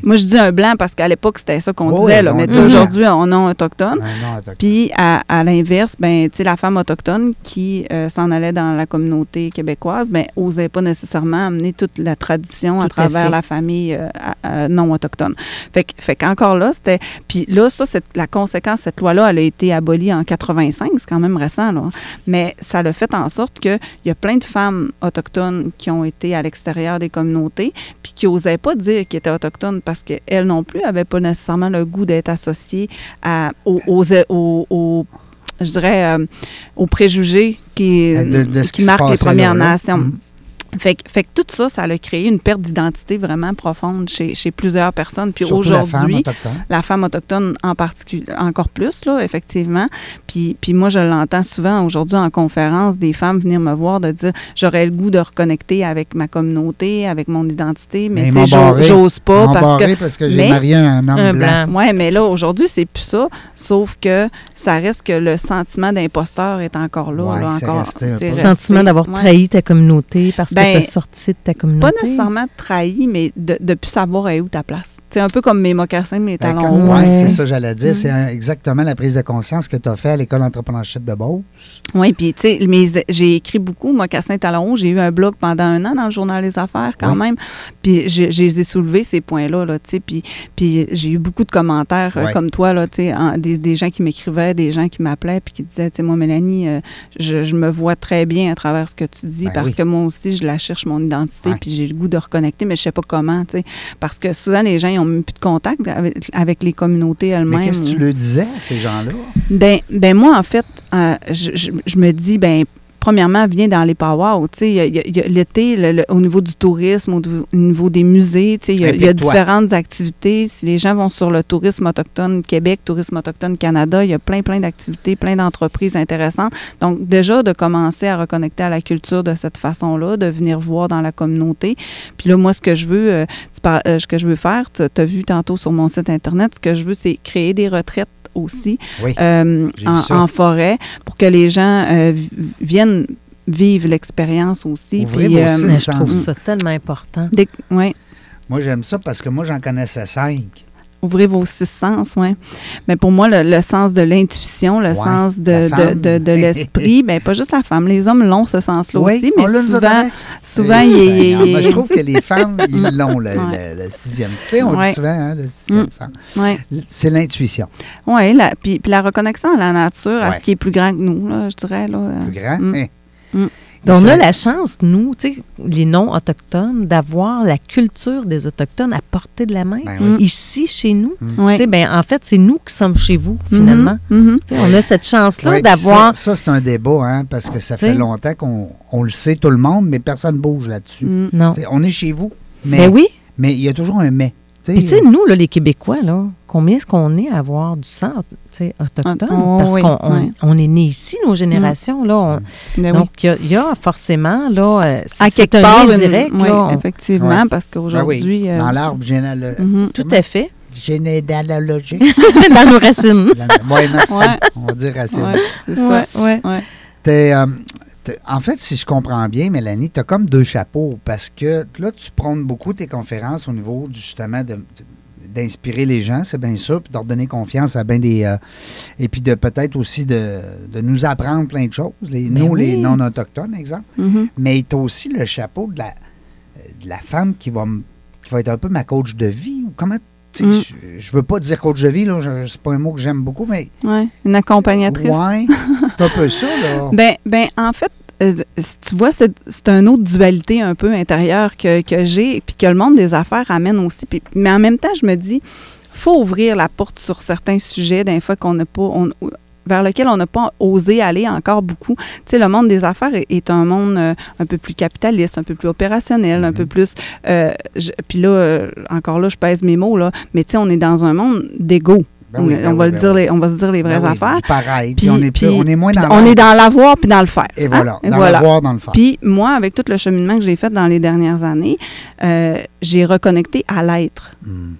Moi je dis un blanc parce qu'à l'époque c'était ça qu'on disait là, on mais blanc. aujourd'hui on autochtone. Un autochtone. Puis à, à l'inverse, ben tu sais la femme autochtone qui euh, s'en allait dans la communauté québécoise, ben osait pas nécessairement amener toute la tradition à Tout à travers fait. la famille euh, à- non autochtone. Fait que fait qu'encore là, c'était puis là ça c'est la conséquence cette loi là, elle a été abolie en 85, c'est quand même récent là. Mais ça l'a fait en sorte que il y a plein de femmes autochtones qui ont été à l'extérieur des communautés puis qui osaient pas dire qu'elles étaient autochtones parce qu'elles non plus avaient pas nécessairement le goût d'être associées à, aux, aux, aux- aux- je dirais, euh, aux préjugés qui, De- de ce qui marquent les Premières là, là. Nations. Fait, que- fait que tout ça, ça a créé une perte d'identité vraiment profonde chez, chez plusieurs personnes. Puis Surtout la femme aujourd'hui, autochtone. la femme autochtone en particulier, encore plus, là, effectivement. Puis, puis moi, je l'entends souvent aujourd'hui en conférence, des femmes venir me voir de dire j'aurais le goût de reconnecter avec ma communauté, avec mon identité, mais, j'ose pas parce que. parce que j'ai mais- marié un homme Un blanc. blanc. Ouais, mais là, aujourd'hui, c'est plus ça. Sauf que ça reste que le sentiment d'imposteur est encore là. Ouais, là, c'est encore. Le sentiment d'avoir Ouais. trahi ta communauté parce Ben, sorti de ta communauté. Pas nécessairement trahi, mais de ne plus savoir est où ta place. C'est un peu comme mes mocassins, mes Ben, talons ouais, Ouais. c'est ça, j'allais dire. Mm. C'est exactement la prise de conscience que tu as fait à l'école d'entrepreneurship de Beauce. Oui, puis tu sais, j'ai écrit beaucoup, mocassins, talons. J'ai eu un blog pendant un an dans le journal Les Affaires quand Oui. même. Puis je, je les ai soulevés, ces points-là, là, tu sais. Puis, puis j'ai eu beaucoup de commentaires euh, comme toi, là, tu sais, des, des gens qui m'écrivaient, des gens qui m'appelaient, puis qui disaient, tu sais, moi, Mélanie, euh, je, je me vois très bien à travers ce que tu dis Ben parce oui. que moi aussi, je la cherche, mon identité, puis j'ai le goût de reconnecter, mais je sais pas comment, tu sais. Parce que souvent, les gens, ils ont même plus de contact avec, avec les communautés elles-mêmes. Mais qu'est-ce que tu leur disais à ces gens-là? ben, ben moi, en fait, euh, je, je- je me dis, ben premièrement, viens dans les powwows. L'été, au niveau du tourisme, au, au niveau des musées, il y a, y a différentes activités. Si les gens vont sur le tourisme autochtone Québec, tourisme autochtone Canada, il y a plein, plein d'activités, plein d'entreprises intéressantes. Donc, déjà, de commencer à reconnecter à la culture de cette façon-là, de venir voir dans la communauté. Puis là, moi, ce que je veux, euh, tu euh, ce que je veux faire, tu as vu tantôt sur mon site Internet, ce que je veux, c'est créer des retraites aussi Oui. euh, en, forêt pour que les gens euh, vi- viennent vivre l'expérience aussi. Ouvrez Puis, vos euh, je trouve ça tellement important. Moi, j'aime ça parce que moi, j'en connaissais cinq. Ouvrez vos six sens, ouais. Mais pour moi, le, le sens de l'intuition, le Ouais, sens de, de, de, de l'esprit, (laughs) ben pas juste la femme, les hommes l'ont ce sens-là aussi, mais souvent, souvent, Eh, il est- je trouve que les femmes, (laughs) ils l'ont, le, Ouais. le- le sixième. Tu sais, on Ouais. dit souvent, hein, le sixième Mm. sens. C'est l'intuition. Oui, puis, la reconnexion à la nature, à ce qui est plus grand que nous, là, je dirais. Là, euh, Plus grand. Mm. hein. Mm. Donc, on Ça- a la chance, nous, les non-autochtones, d'avoir la culture des Autochtones à portée de la main. Ben Mm. oui. Ici, chez nous. sais, ben, en fait, c'est nous qui sommes chez vous, finalement. Mhm, mhm. Tu sais, On a cette chance-là Ouais, d'avoir. Ça, ça, c'est un débat, hein, parce que ça fait longtemps qu'on on le sait, tout le monde, mais personne ne bouge là-dessus. Mm. Non. On est chez vous, mais Ben oui. mais il y a toujours un mais. Tu sais, Puis, tu sais, nous, là, les Québécois, là, combien est-ce qu'on est à avoir du sang tu sais, autochtone? Oh, Parce oui, qu'on on, oui. on est nés ici, nos générations. Là, on- Ben oui. donc, il y a- il y, a forcément, là, euh, à c'est quelque un part, lien une- direct. oui, là, on- effectivement, parce ben oui, qu'aujourd'hui... euh, dans l'arbre généalogique. mhm. tout à fait. Généalogique. (laughs) dans nos racines. oui, merci. Ouais. On va dire racine. Ouais, c'est ça. En fait, si je comprends bien, Mélanie, tu as comme deux chapeaux parce que là, tu prônes beaucoup tes conférences au niveau justement de- d'inspirer les gens, c'est bien ça, puis de leur donner confiance à bien des. euh, et puis de peut-être aussi de, de nous apprendre plein de choses, les, Ben nous, les non-autochtones, exemple. Mhm. Mais tu as aussi le chapeau de la, de la femme qui va, qui va être un peu ma coach de vie. Comment. Mm. Je, je veux pas dire coach de vie, là, c'est pas un mot que j'aime beaucoup, mais. Ouais. Une accompagnatrice. C'est un peu ça, là. (laughs) Ben, ben, en fait, euh, tu vois, c'est c'est une autre dualité un peu intérieure que, que j'ai, puis que le monde des affaires amène aussi. Mais en même temps, je me dis, faut ouvrir la porte sur certains sujets, d'un fois qu'on n'a pas, on- vers lequel on n'a pas osé aller encore beaucoup. Tu sais, le monde des affaires est, est un monde euh, un peu plus capitaliste, un peu plus opérationnel, un peu plus. euh, puis là, euh, encore là, je pèse mes mots là, mais tu sais, on est dans un monde d'ego. Ben on, va oui, le ben dire, oui. les- on va se dire les vraies Ben oui, affaires. pareil. Puis- on, est plus- puis- on est moins dans on est dans l'avoir puis dans le faire. Et hein? voilà, dans voilà. l'avoir, dans le faire. Puis moi, avec tout le cheminement que j'ai fait dans les dernières années, j'ai reconnecté à l'être. Hmm.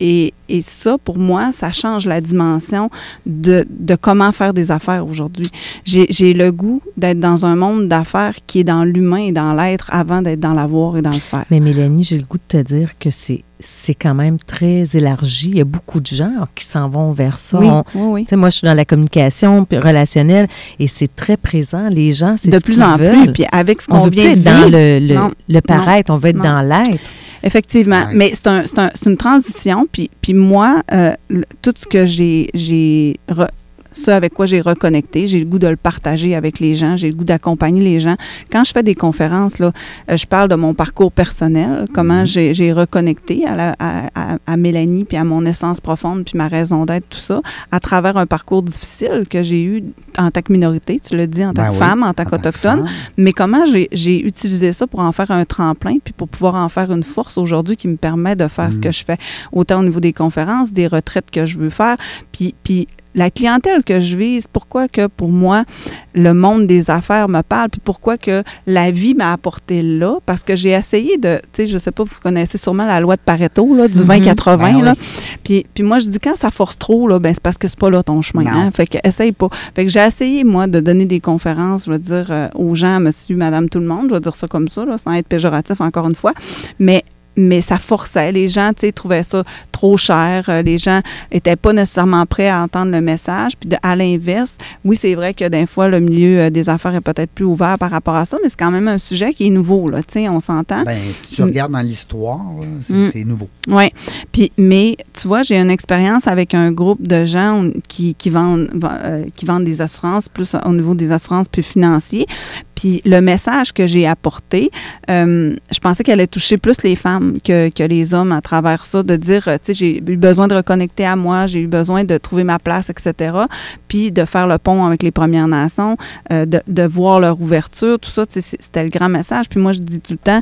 Et, et ça, pour moi, ça change la dimension de, de comment faire des affaires aujourd'hui. J'ai le goût d'être dans un monde d'affaires qui est dans l'humain et dans l'être avant d'être dans l'avoir et dans le faire. Mais Mélanie, j'ai le goût de te dire que c'est c'est quand même très élargi. Il y a beaucoup de gens qui s'en vont vers ça. Oui, On- oui, oui. Moi, je suis dans la communication relationnelle et c'est très présent. Les gens, c'est De ce plus en veulent. plus. Puis avec ce on qu'on vient de être dans vivre, le, le, Non, le paraître, on veut être non. dans l'être. Effectivement, Ouais. mais c'est un, c'est un- c'est une transition. Puis, puis moi, euh, tout ce que j'ai, ce avec quoi j'ai reconnecté, j'ai le goût de le partager avec les gens, j'ai le goût d'accompagner les gens. Quand je fais des conférences, là, euh, je parle de mon parcours personnel, comment Mhm. j'ai, reconnecté à, la- à, à- à Mélanie, puis à mon essence profonde, puis ma raison d'être, tout ça, à travers un parcours difficile que j'ai eu en tant que minorité, tu le dis, en tant Ben que oui, femme, en tant qu'autochtone. Mais comment j'ai- j'ai utilisé ça pour en faire un tremplin, puis pour pouvoir en faire une force aujourd'hui qui me permet de faire ce Mm. que je fais, autant au niveau des conférences, des retraites que je veux faire, puis, puis la clientèle que je vise, pourquoi que pour moi, le monde des affaires me parle, puis pourquoi que la vie m'a apporté là, parce que j'ai essayé de, tu sais, je sais pas, vous connaissez sûrement la loi de Pareto, là, du Mhm. 20-80, Ben là. oui. Puis, puis moi, je dis, quand ça force trop, là, ben, c'est parce que c'est pas là ton chemin. Hein? Fait que essaye pas. Fait que j'ai essayé, moi, de donner des conférences, je veux dire, euh, aux gens, monsieur, madame, tout le monde, je vais dire ça comme ça, là, sans être péjoratif encore une fois. Mais mais ça forçait. Les gens, tu sais, trouvaient ça trop cher. Euh, Les gens étaient pas nécessairement prêts à entendre le message. Puis de- à l'inverse, oui, c'est vrai que des fois, le milieu euh, des affaires est peut-être plus ouvert par rapport à ça, mais c'est quand même un sujet qui est nouveau, là. Tu sais, on s'entend. Ben, si tu Mm. regardes dans l'histoire, c'est Mm. c'est nouveau. Oui. Puis, mais tu vois, j'ai une expérience avec un groupe de gens qui, qui, vendent, euh, qui vendent des assurances, plus au niveau des assurances plus financiers. Puis le message que j'ai apporté, euh, je pensais qu'elle allait toucher plus les femmes que, que les hommes à travers ça, de dire, euh, tu sais, j'ai eu besoin de reconnecter à moi, j'ai eu besoin de trouver ma place, etc. Puis de faire le pont avec les Premières Nations, euh, de, de voir leur ouverture, tout ça, c'était le grand message. Puis moi, je dis tout le temps,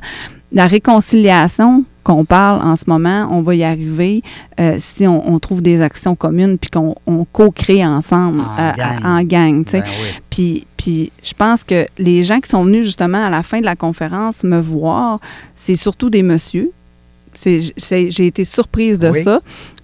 la réconciliation qu'on parle en ce moment, on va y arriver euh, si on, on trouve des actions communes puis qu'on on co-crée ensemble En euh, gang. en gang, tu sais. Ben oui. Puis, puis je pense que les gens qui sont venus justement à la fin de la conférence me voir, c'est surtout des messieurs. J'ai été surprise de Oui. ça.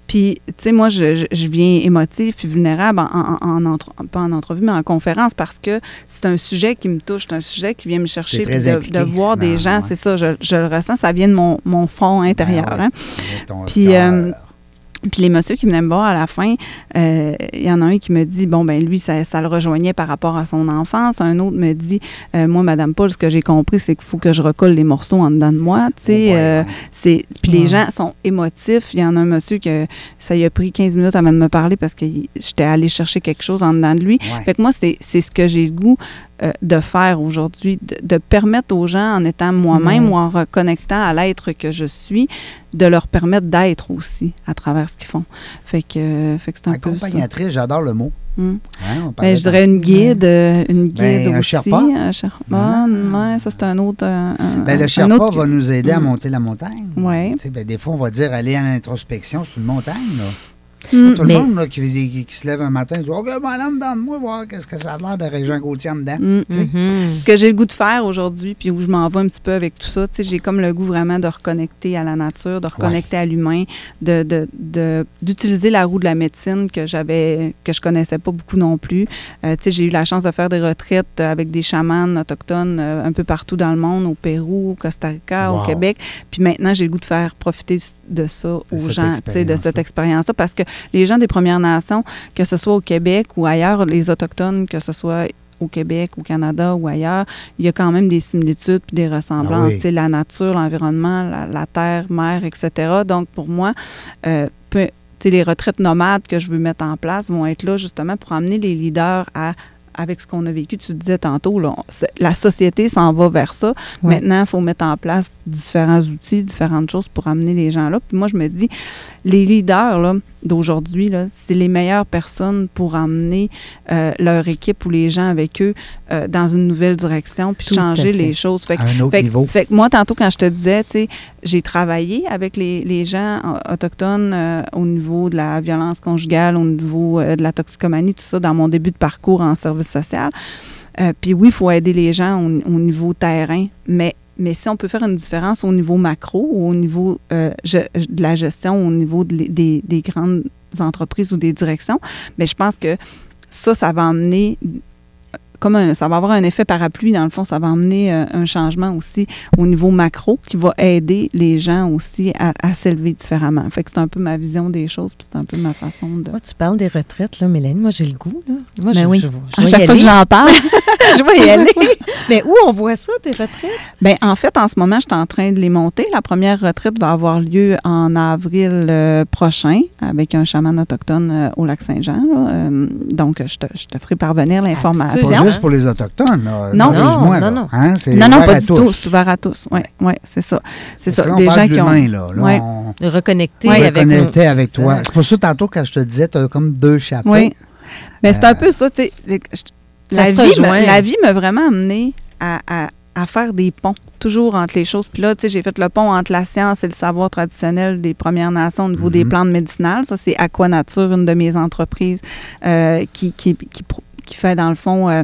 Puis, tu sais, moi, je, je- viens émotive puis vulnérable, en, en- en entre- pas en entrevue, mais en conférence, parce que c'est un sujet qui me touche, c'est un sujet qui vient me chercher, puis de, de voir des Ben, gens, ouais. c'est ça, je, je le ressens, ça vient de mon, mon fond intérieur. Ben oui. hein. Ton Puis, euh, Puis les messieurs qui venaient me voir à la fin, euh, il y en a un qui me dit, bon, ben lui, ça, ça le rejoignait par rapport à son enfance. Un autre me dit, euh, moi, Madame Paul, ce que j'ai compris, c'est qu'il faut que je recolle les morceaux en dedans de moi. Tu sais, Oh euh, ouais. c'est Puis Ouais. les gens sont émotifs. Il y en a un monsieur que ça lui a pris 15 minutes avant de me parler parce que j'étais allée chercher quelque chose en dedans de lui. Fait que moi, c'est c'est ce que j'ai le goût euh, de faire aujourd'hui, de, de permettre aux gens, en étant moi-même ou en reconnectant à l'être que je suis, de leur permettre d'être aussi à travers ce qu'ils font. Fait que, euh, fait que c'est un. Accompagnatrice, j'adore le mot. Ben, je dirais une guide, une guide Ben, un aussi. Sherpa. Un Sherpa. Ah. ouais, ça, c'est un autre... un- Ben, le un Sherpa autre- va nous aider à Mm. monter la montagne. Ouais. Ben, des fois, on va dire aller à l'introspection, c'est une montagne. Là. Hmm. Tout le Mais- monde là, qui, qui- qui se lève un matin dit OK, ben, allons dedans de moi, voir qu'est-ce que ça a l'air de Régent Gauthier en dedans. Hmm. Sais. Mhm. Ce que j'ai le goût de faire aujourd'hui, puis où je m'en vais un petit peu avec tout ça, tu sais, j'ai comme le goût vraiment de reconnecter à la nature, de reconnecter à l'humain, de, de, de- d'utiliser la roue de la médecine que j'avais, que je connaissais pas beaucoup non plus. Euh, tu sais, j'ai eu la chance de faire des retraites euh, avec des chamans autochtones euh, un peu partout dans le monde, au Pérou, au Costa Rica, Wow. au Québec. Puis maintenant, j'ai le goût de faire profiter de ça aux gens, tu sais, de cette expérience-là. expérience-là, parce que les gens des Premières Nations, que ce soit au Québec ou ailleurs, les Autochtones, que ce soit au Québec, au Canada ou ailleurs, il y a quand même des similitudes puis des ressemblances. Ah oui. La nature, l'environnement, la, la terre, mer, etc. Donc, pour moi, euh, peu- les retraites nomades que je veux mettre en place vont être là justement pour amener les leaders à avec ce qu'on a vécu, tu disais tantôt, là, on- c'est- la société s'en va vers ça. Ouais. Maintenant, il faut mettre en place différents outils, différentes choses pour amener les gens là. Puis moi, je me dis, les leaders là, d'aujourd'hui, là, c'est les meilleures personnes pour emmener euh, leur équipe ou les gens avec eux euh, dans une nouvelle direction, puis Tout changer les choses. Fait que À un autre fait, niveau. fait moi, tantôt, quand je te disais, j'ai travaillé avec les, les gens autochtones euh, au niveau de la violence conjugale, au niveau de la toxicomanie, tout ça, dans mon début de parcours en service social. Puis oui, il faut aider les gens au, au niveau terrain, mais, mais si on peut faire une différence au niveau macro ou au niveau euh, de la gestion, au niveau des, des grandes entreprises ou des directions, mais je pense que ça, ça va amener comme un- ça va avoir un effet parapluie, dans le fond, ça va amener euh, un changement aussi au niveau macro qui va aider les gens aussi à, à s'élever différemment. Fait que c'est un peu ma vision des choses, puis c'est un peu ma façon de... Moi, tu parles des retraites, là, Mélanie. Moi, j'ai le goût. Là. Moi, Ben je, oui. je, je chaque fois que j'en parle, (laughs) je vais y (laughs) aller. Mais où on voit ça, tes retraites? Ben, en fait, en ce moment, je suis en train de les monter. La première retraite va avoir lieu en avril euh, prochain avec un chaman autochtone euh, au lac Saint-Jean. là. Euh, donc, je te, je te ferai parvenir l'information. Juste pour les Autochtones, là. Non. Non, là. non. Hein, c'est Non, non, ouvert pas à du tous. tout. C'est ouvert à tous. Oui, ouais, c'est ça. C'est ça. que là, on Des gens qui ont. là. Là, Ouais. on De reconnecter Ouais. avec avec toi. C'est pour ça, tantôt, quand je te disais, tu as comme deux chapeaux. Oui. Mais c'est Euh, un peu ça, tu sais. La la vie m'a vraiment amené à, à- à faire des ponts, toujours entre les choses. Puis là, tu sais, j'ai fait le pont entre la science et le savoir traditionnel des Premières Nations au niveau des Mhm. plantes médicinales. Ça, c'est Aquanature, une de mes entreprises euh, qui, qui, qui fait, dans le fond, euh,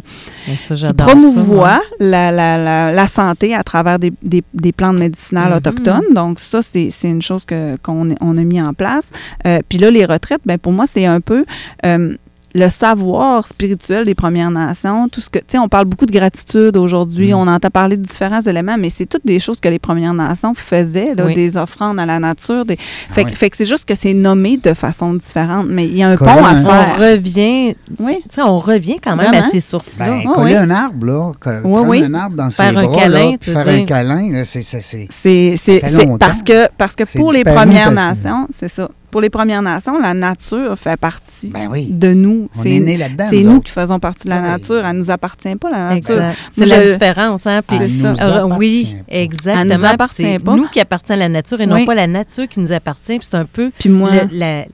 ça, qui ça, promouvoit la, la, la, la santé à travers des, des, des plantes médicinales Mhm. autochtones. Donc, ça, c'est une chose qu'on on a mis en place. Euh, Puis là, les retraites, ben, pour moi, c'est un peu euh, le savoir spirituel des Premières Nations. Tout ce que, tu sais, on parle beaucoup de gratitude aujourd'hui. Mhm. On entend parler de différents éléments, mais c'est toutes des choses que les Premières Nations faisaient, là, Oui. des offrandes à la nature. Des, fait, que- oui. fait que c'est juste que c'est nommé de façon différente, mais il y a un Colin, pont à hein? On faire. revient, Oui. tu sais, on revient quand même Vraiment? à ces sources-là. Ben, Ah, coller oui. un arbre, là, co- Oui, prendre oui. un arbre dans Faire ses un bras, câlin, là, faire un câlin, c'est... c'est- parce que parce que pour les Premières Nations, c'est ça. Pour les Premières Nations, la nature fait partie Ben oui. de nous. On C'est est né là-dedans. c'est nous qui faisons partie de la Oui. nature. Elle nous appartient pas la nature. Exact. C'est la je- différence, hein? Puis, Elle ça. nous Euh, appartient oui, pas. exactement. Elle nous Puis appartient c'est pas. nous qui appartient à la nature et non Oui. pas la nature qui nous appartient. Puis c'est un peu Puis moi, le- la-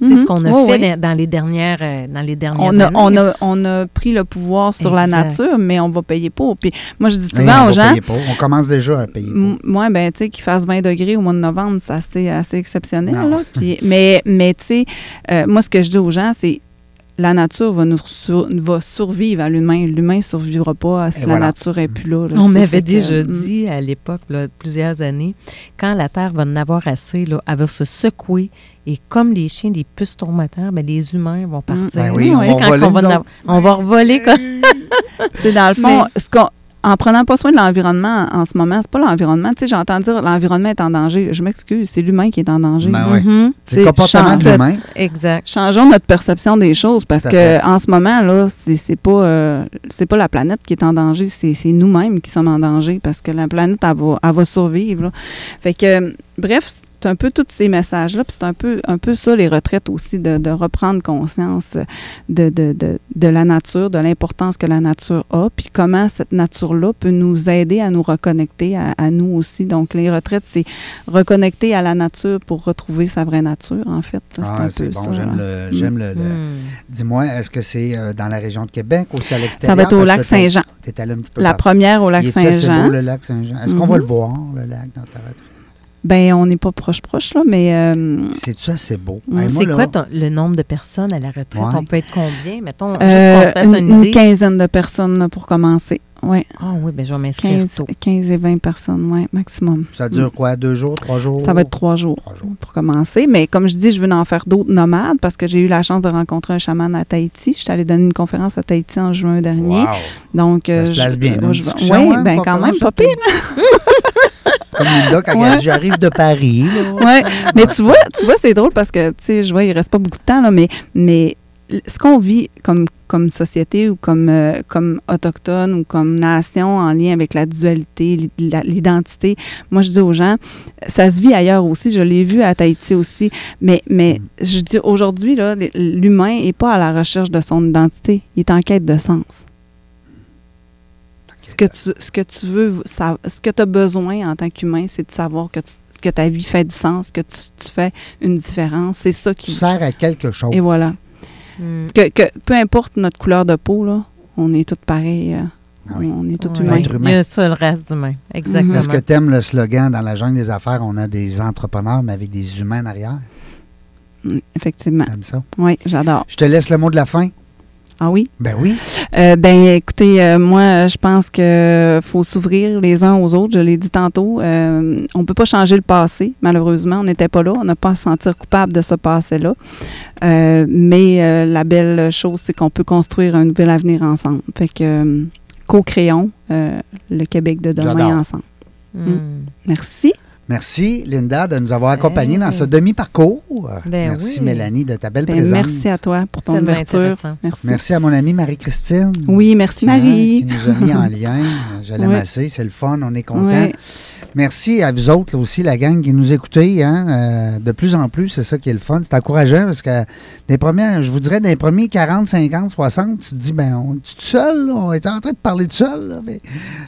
tu sais, Mhm. ce qu'on a fait oui. dans, les dernières, euh, dans les dernières on a, années. on, a, on a pris le pouvoir sur la nature, mais on va payer pour. Puis moi, je dis souvent on aux va gens, payer pour. On commence déjà à payer Moi, ben, tu sais, qu'il fasse 20 degrés au mois de novembre, c'est assez, assez exceptionnel. Là. Puis, mais, mais tu sais, euh, moi, ce que je dis aux gens, c'est la nature va nous sur- va survivre à l'humain. L'humain ne survivra pas si Et la voilà. nature n'est plus là. là, On m'avait déjà mm, dit à l'époque, plusieurs années, quand la Terre va en avoir assez, là, elle va se secouer et comme les chiens, les puces tourmenteurs, ben, les humains vont partir. Ben oui, on va on, va va revoler. (laughs) Sais, dans le fond, ce qu'on- en prenant pas soin de l'environnement en ce moment, c'est pas l'environnement. Tu sais, j'entends dire l'environnement est en danger. Je m'excuse, c'est l'humain qui est en danger. Ben ouais. Mhm. C'est le c'est comportement de l'humain. Exact. Changeons notre perception des choses parce que en ce moment là, c'est c'est pas euh, c'est pas la planète qui est en danger, c'est c'est nous-mêmes qui sommes en danger parce que la planète elle va, elle va survivre. là. Fait que euh, bref, c'est un peu tous ces messages là, puis c'est un peu un peu ça les retraites aussi de, de reprendre conscience de, de, de, de la nature, de l'importance que la nature a, puis comment cette nature là peut nous aider à nous reconnecter à, à nous aussi. Donc les retraites c'est reconnecter à la nature pour retrouver sa vraie nature en fait. là. C'est Ah, un c'est peu bon, ça, j'aime là. le... J'aime le, le- Hmm. Dis-moi, est-ce que c'est euh, dans la région de Québec ou c'est à l'extérieur? Ça va être au lac Saint-Jean. T'es allé un petit peu La partout. première au lac Saint-Jean. beau, le lac Saint-Jean? Est-ce qu'on va Mhm. le voir, le lac, dans ta retraite? Ben, on n'est pas proche-proche, là, mais euh, C'est-tu assez beau? Mm. Hey, C'est quoi ton- le nombre de personnes à la retraite? Ouais. On peut être combien? Mettons, juste euh, qu'on se fasse une, une, une idée? quinzaine de personnes là, pour commencer. Oui, Ah oui, ben je vais m'inscrire 15, tôt. 15 et 20 personnes, oui, maximum. Ça dure quoi? Deux jours, trois jours? Ça va être trois jours Trois jours. pour commencer. Mais comme je dis, je veux en faire d'autres nomades parce que j'ai eu la chance de rencontrer un chaman à Tahiti. Je suis allée donner une conférence à Tahiti en juin dernier. Wow! Donc, Ça se je- place bien, moi, une je discussion, Oui, hein, ben pas quand même, pas pire. (laughs) Comme Linda, quand Ouais. j'arrive de Paris. là. Ouais. Mais tu vois, tu vois, c'est drôle parce que, tu sais, je vois, il reste pas beaucoup de temps, là, mais, mais ce qu'on vit comme, comme société ou comme, euh, comme autochtone ou comme nation en lien avec la dualité, l'identité, moi je dis aux gens, ça se vit ailleurs aussi, je l'ai vu à Tahiti aussi, mais, mais je dis aujourd'hui, l'humain n'est pas à la recherche de son identité, il est en quête de sens. Ce que tu, ce que tu veux, sa- ce que tu as besoin en tant qu'humain, c'est de savoir que, tu- que ta vie fait du sens, que tu, tu fais une différence. C'est ça Tu qui. sers à quelque chose. Et voilà. Mm. Que, que peu importe notre couleur de peau, là, on est tous pareils. euh, Ah oui. On est tous humains. Être humain. Il y a un seul reste d'humain. Exactement. Est-ce que tu aimes le slogan dans la jungle des affaires, on a des entrepreneurs, mais avec des humains en arrière? Mm, Effectivement. T'aimes ça? Oui, j'adore. Je te laisse le mot de la fin. Ah oui? Ben oui. Euh, ben, écoutez, euh, moi, je pense que faut s'ouvrir les uns aux autres. Je l'ai dit tantôt. Euh, on peut pas changer le passé, malheureusement. On n'était pas là. On n'a pas à se sentir coupable de ce passé-là. Euh, mais euh, la belle chose, c'est qu'on peut construire un nouvel avenir ensemble. Fait que euh, co-créons euh, le Québec de demain ensemble. Mm. Merci. Merci, Linda, de nous avoir accompagnés dans ce demi-parcours. Ben merci, oui. Mélanie, de ta belle Ben, présence. merci à toi pour ton ouverture. Merci. Merci à mon amie Marie-Christine. Oui, merci hein, Marie. Qui nous a mis en (laughs) lien. Je l'aime Ouais. assez. C'est le fun. On est content. Merci à vous autres là, aussi, la gang qui nous écoutez. Hein, euh, de plus en plus, c'est ça qui est le fun. C'est encourageant parce que je vous dirais, des premiers 40, 50, 60, tu te dis, ben, on est seul. là? On est en train de parler tout seul. là, mais,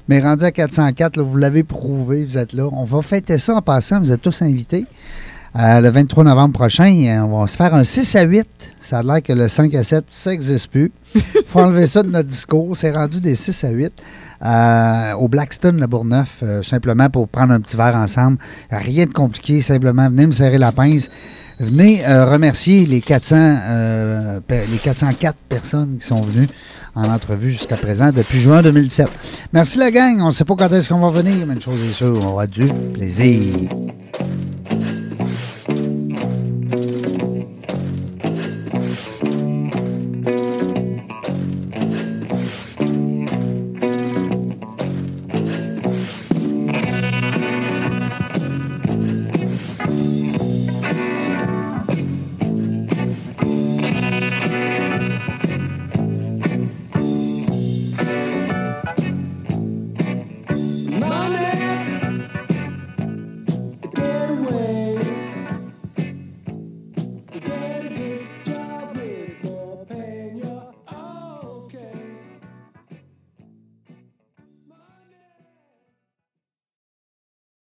mais rendu à 404, là, vous l'avez prouvé, vous êtes là. On va fêter ça en passant. Vous êtes tous invités. Euh, le 23 novembre prochain, euh, on va se faire un 6 à 8. Ça a l'air que le 5 à 7, ça n'existe plus. (laughs) faut enlever ça de notre discours. C'est rendu des 6 à 8. euh, au Blackstone, le Bourgneuf, euh, simplement pour prendre un petit verre ensemble. Rien de compliqué, simplement venez me serrer la pince. Venez euh, remercier les 400, euh, pe- les 404 personnes qui sont venues en entrevue jusqu'à présent depuis juin 2017. Merci la gang. On ne sait pas quand est-ce qu'on va venir, mais une chose est sûre, on aura du plaisir.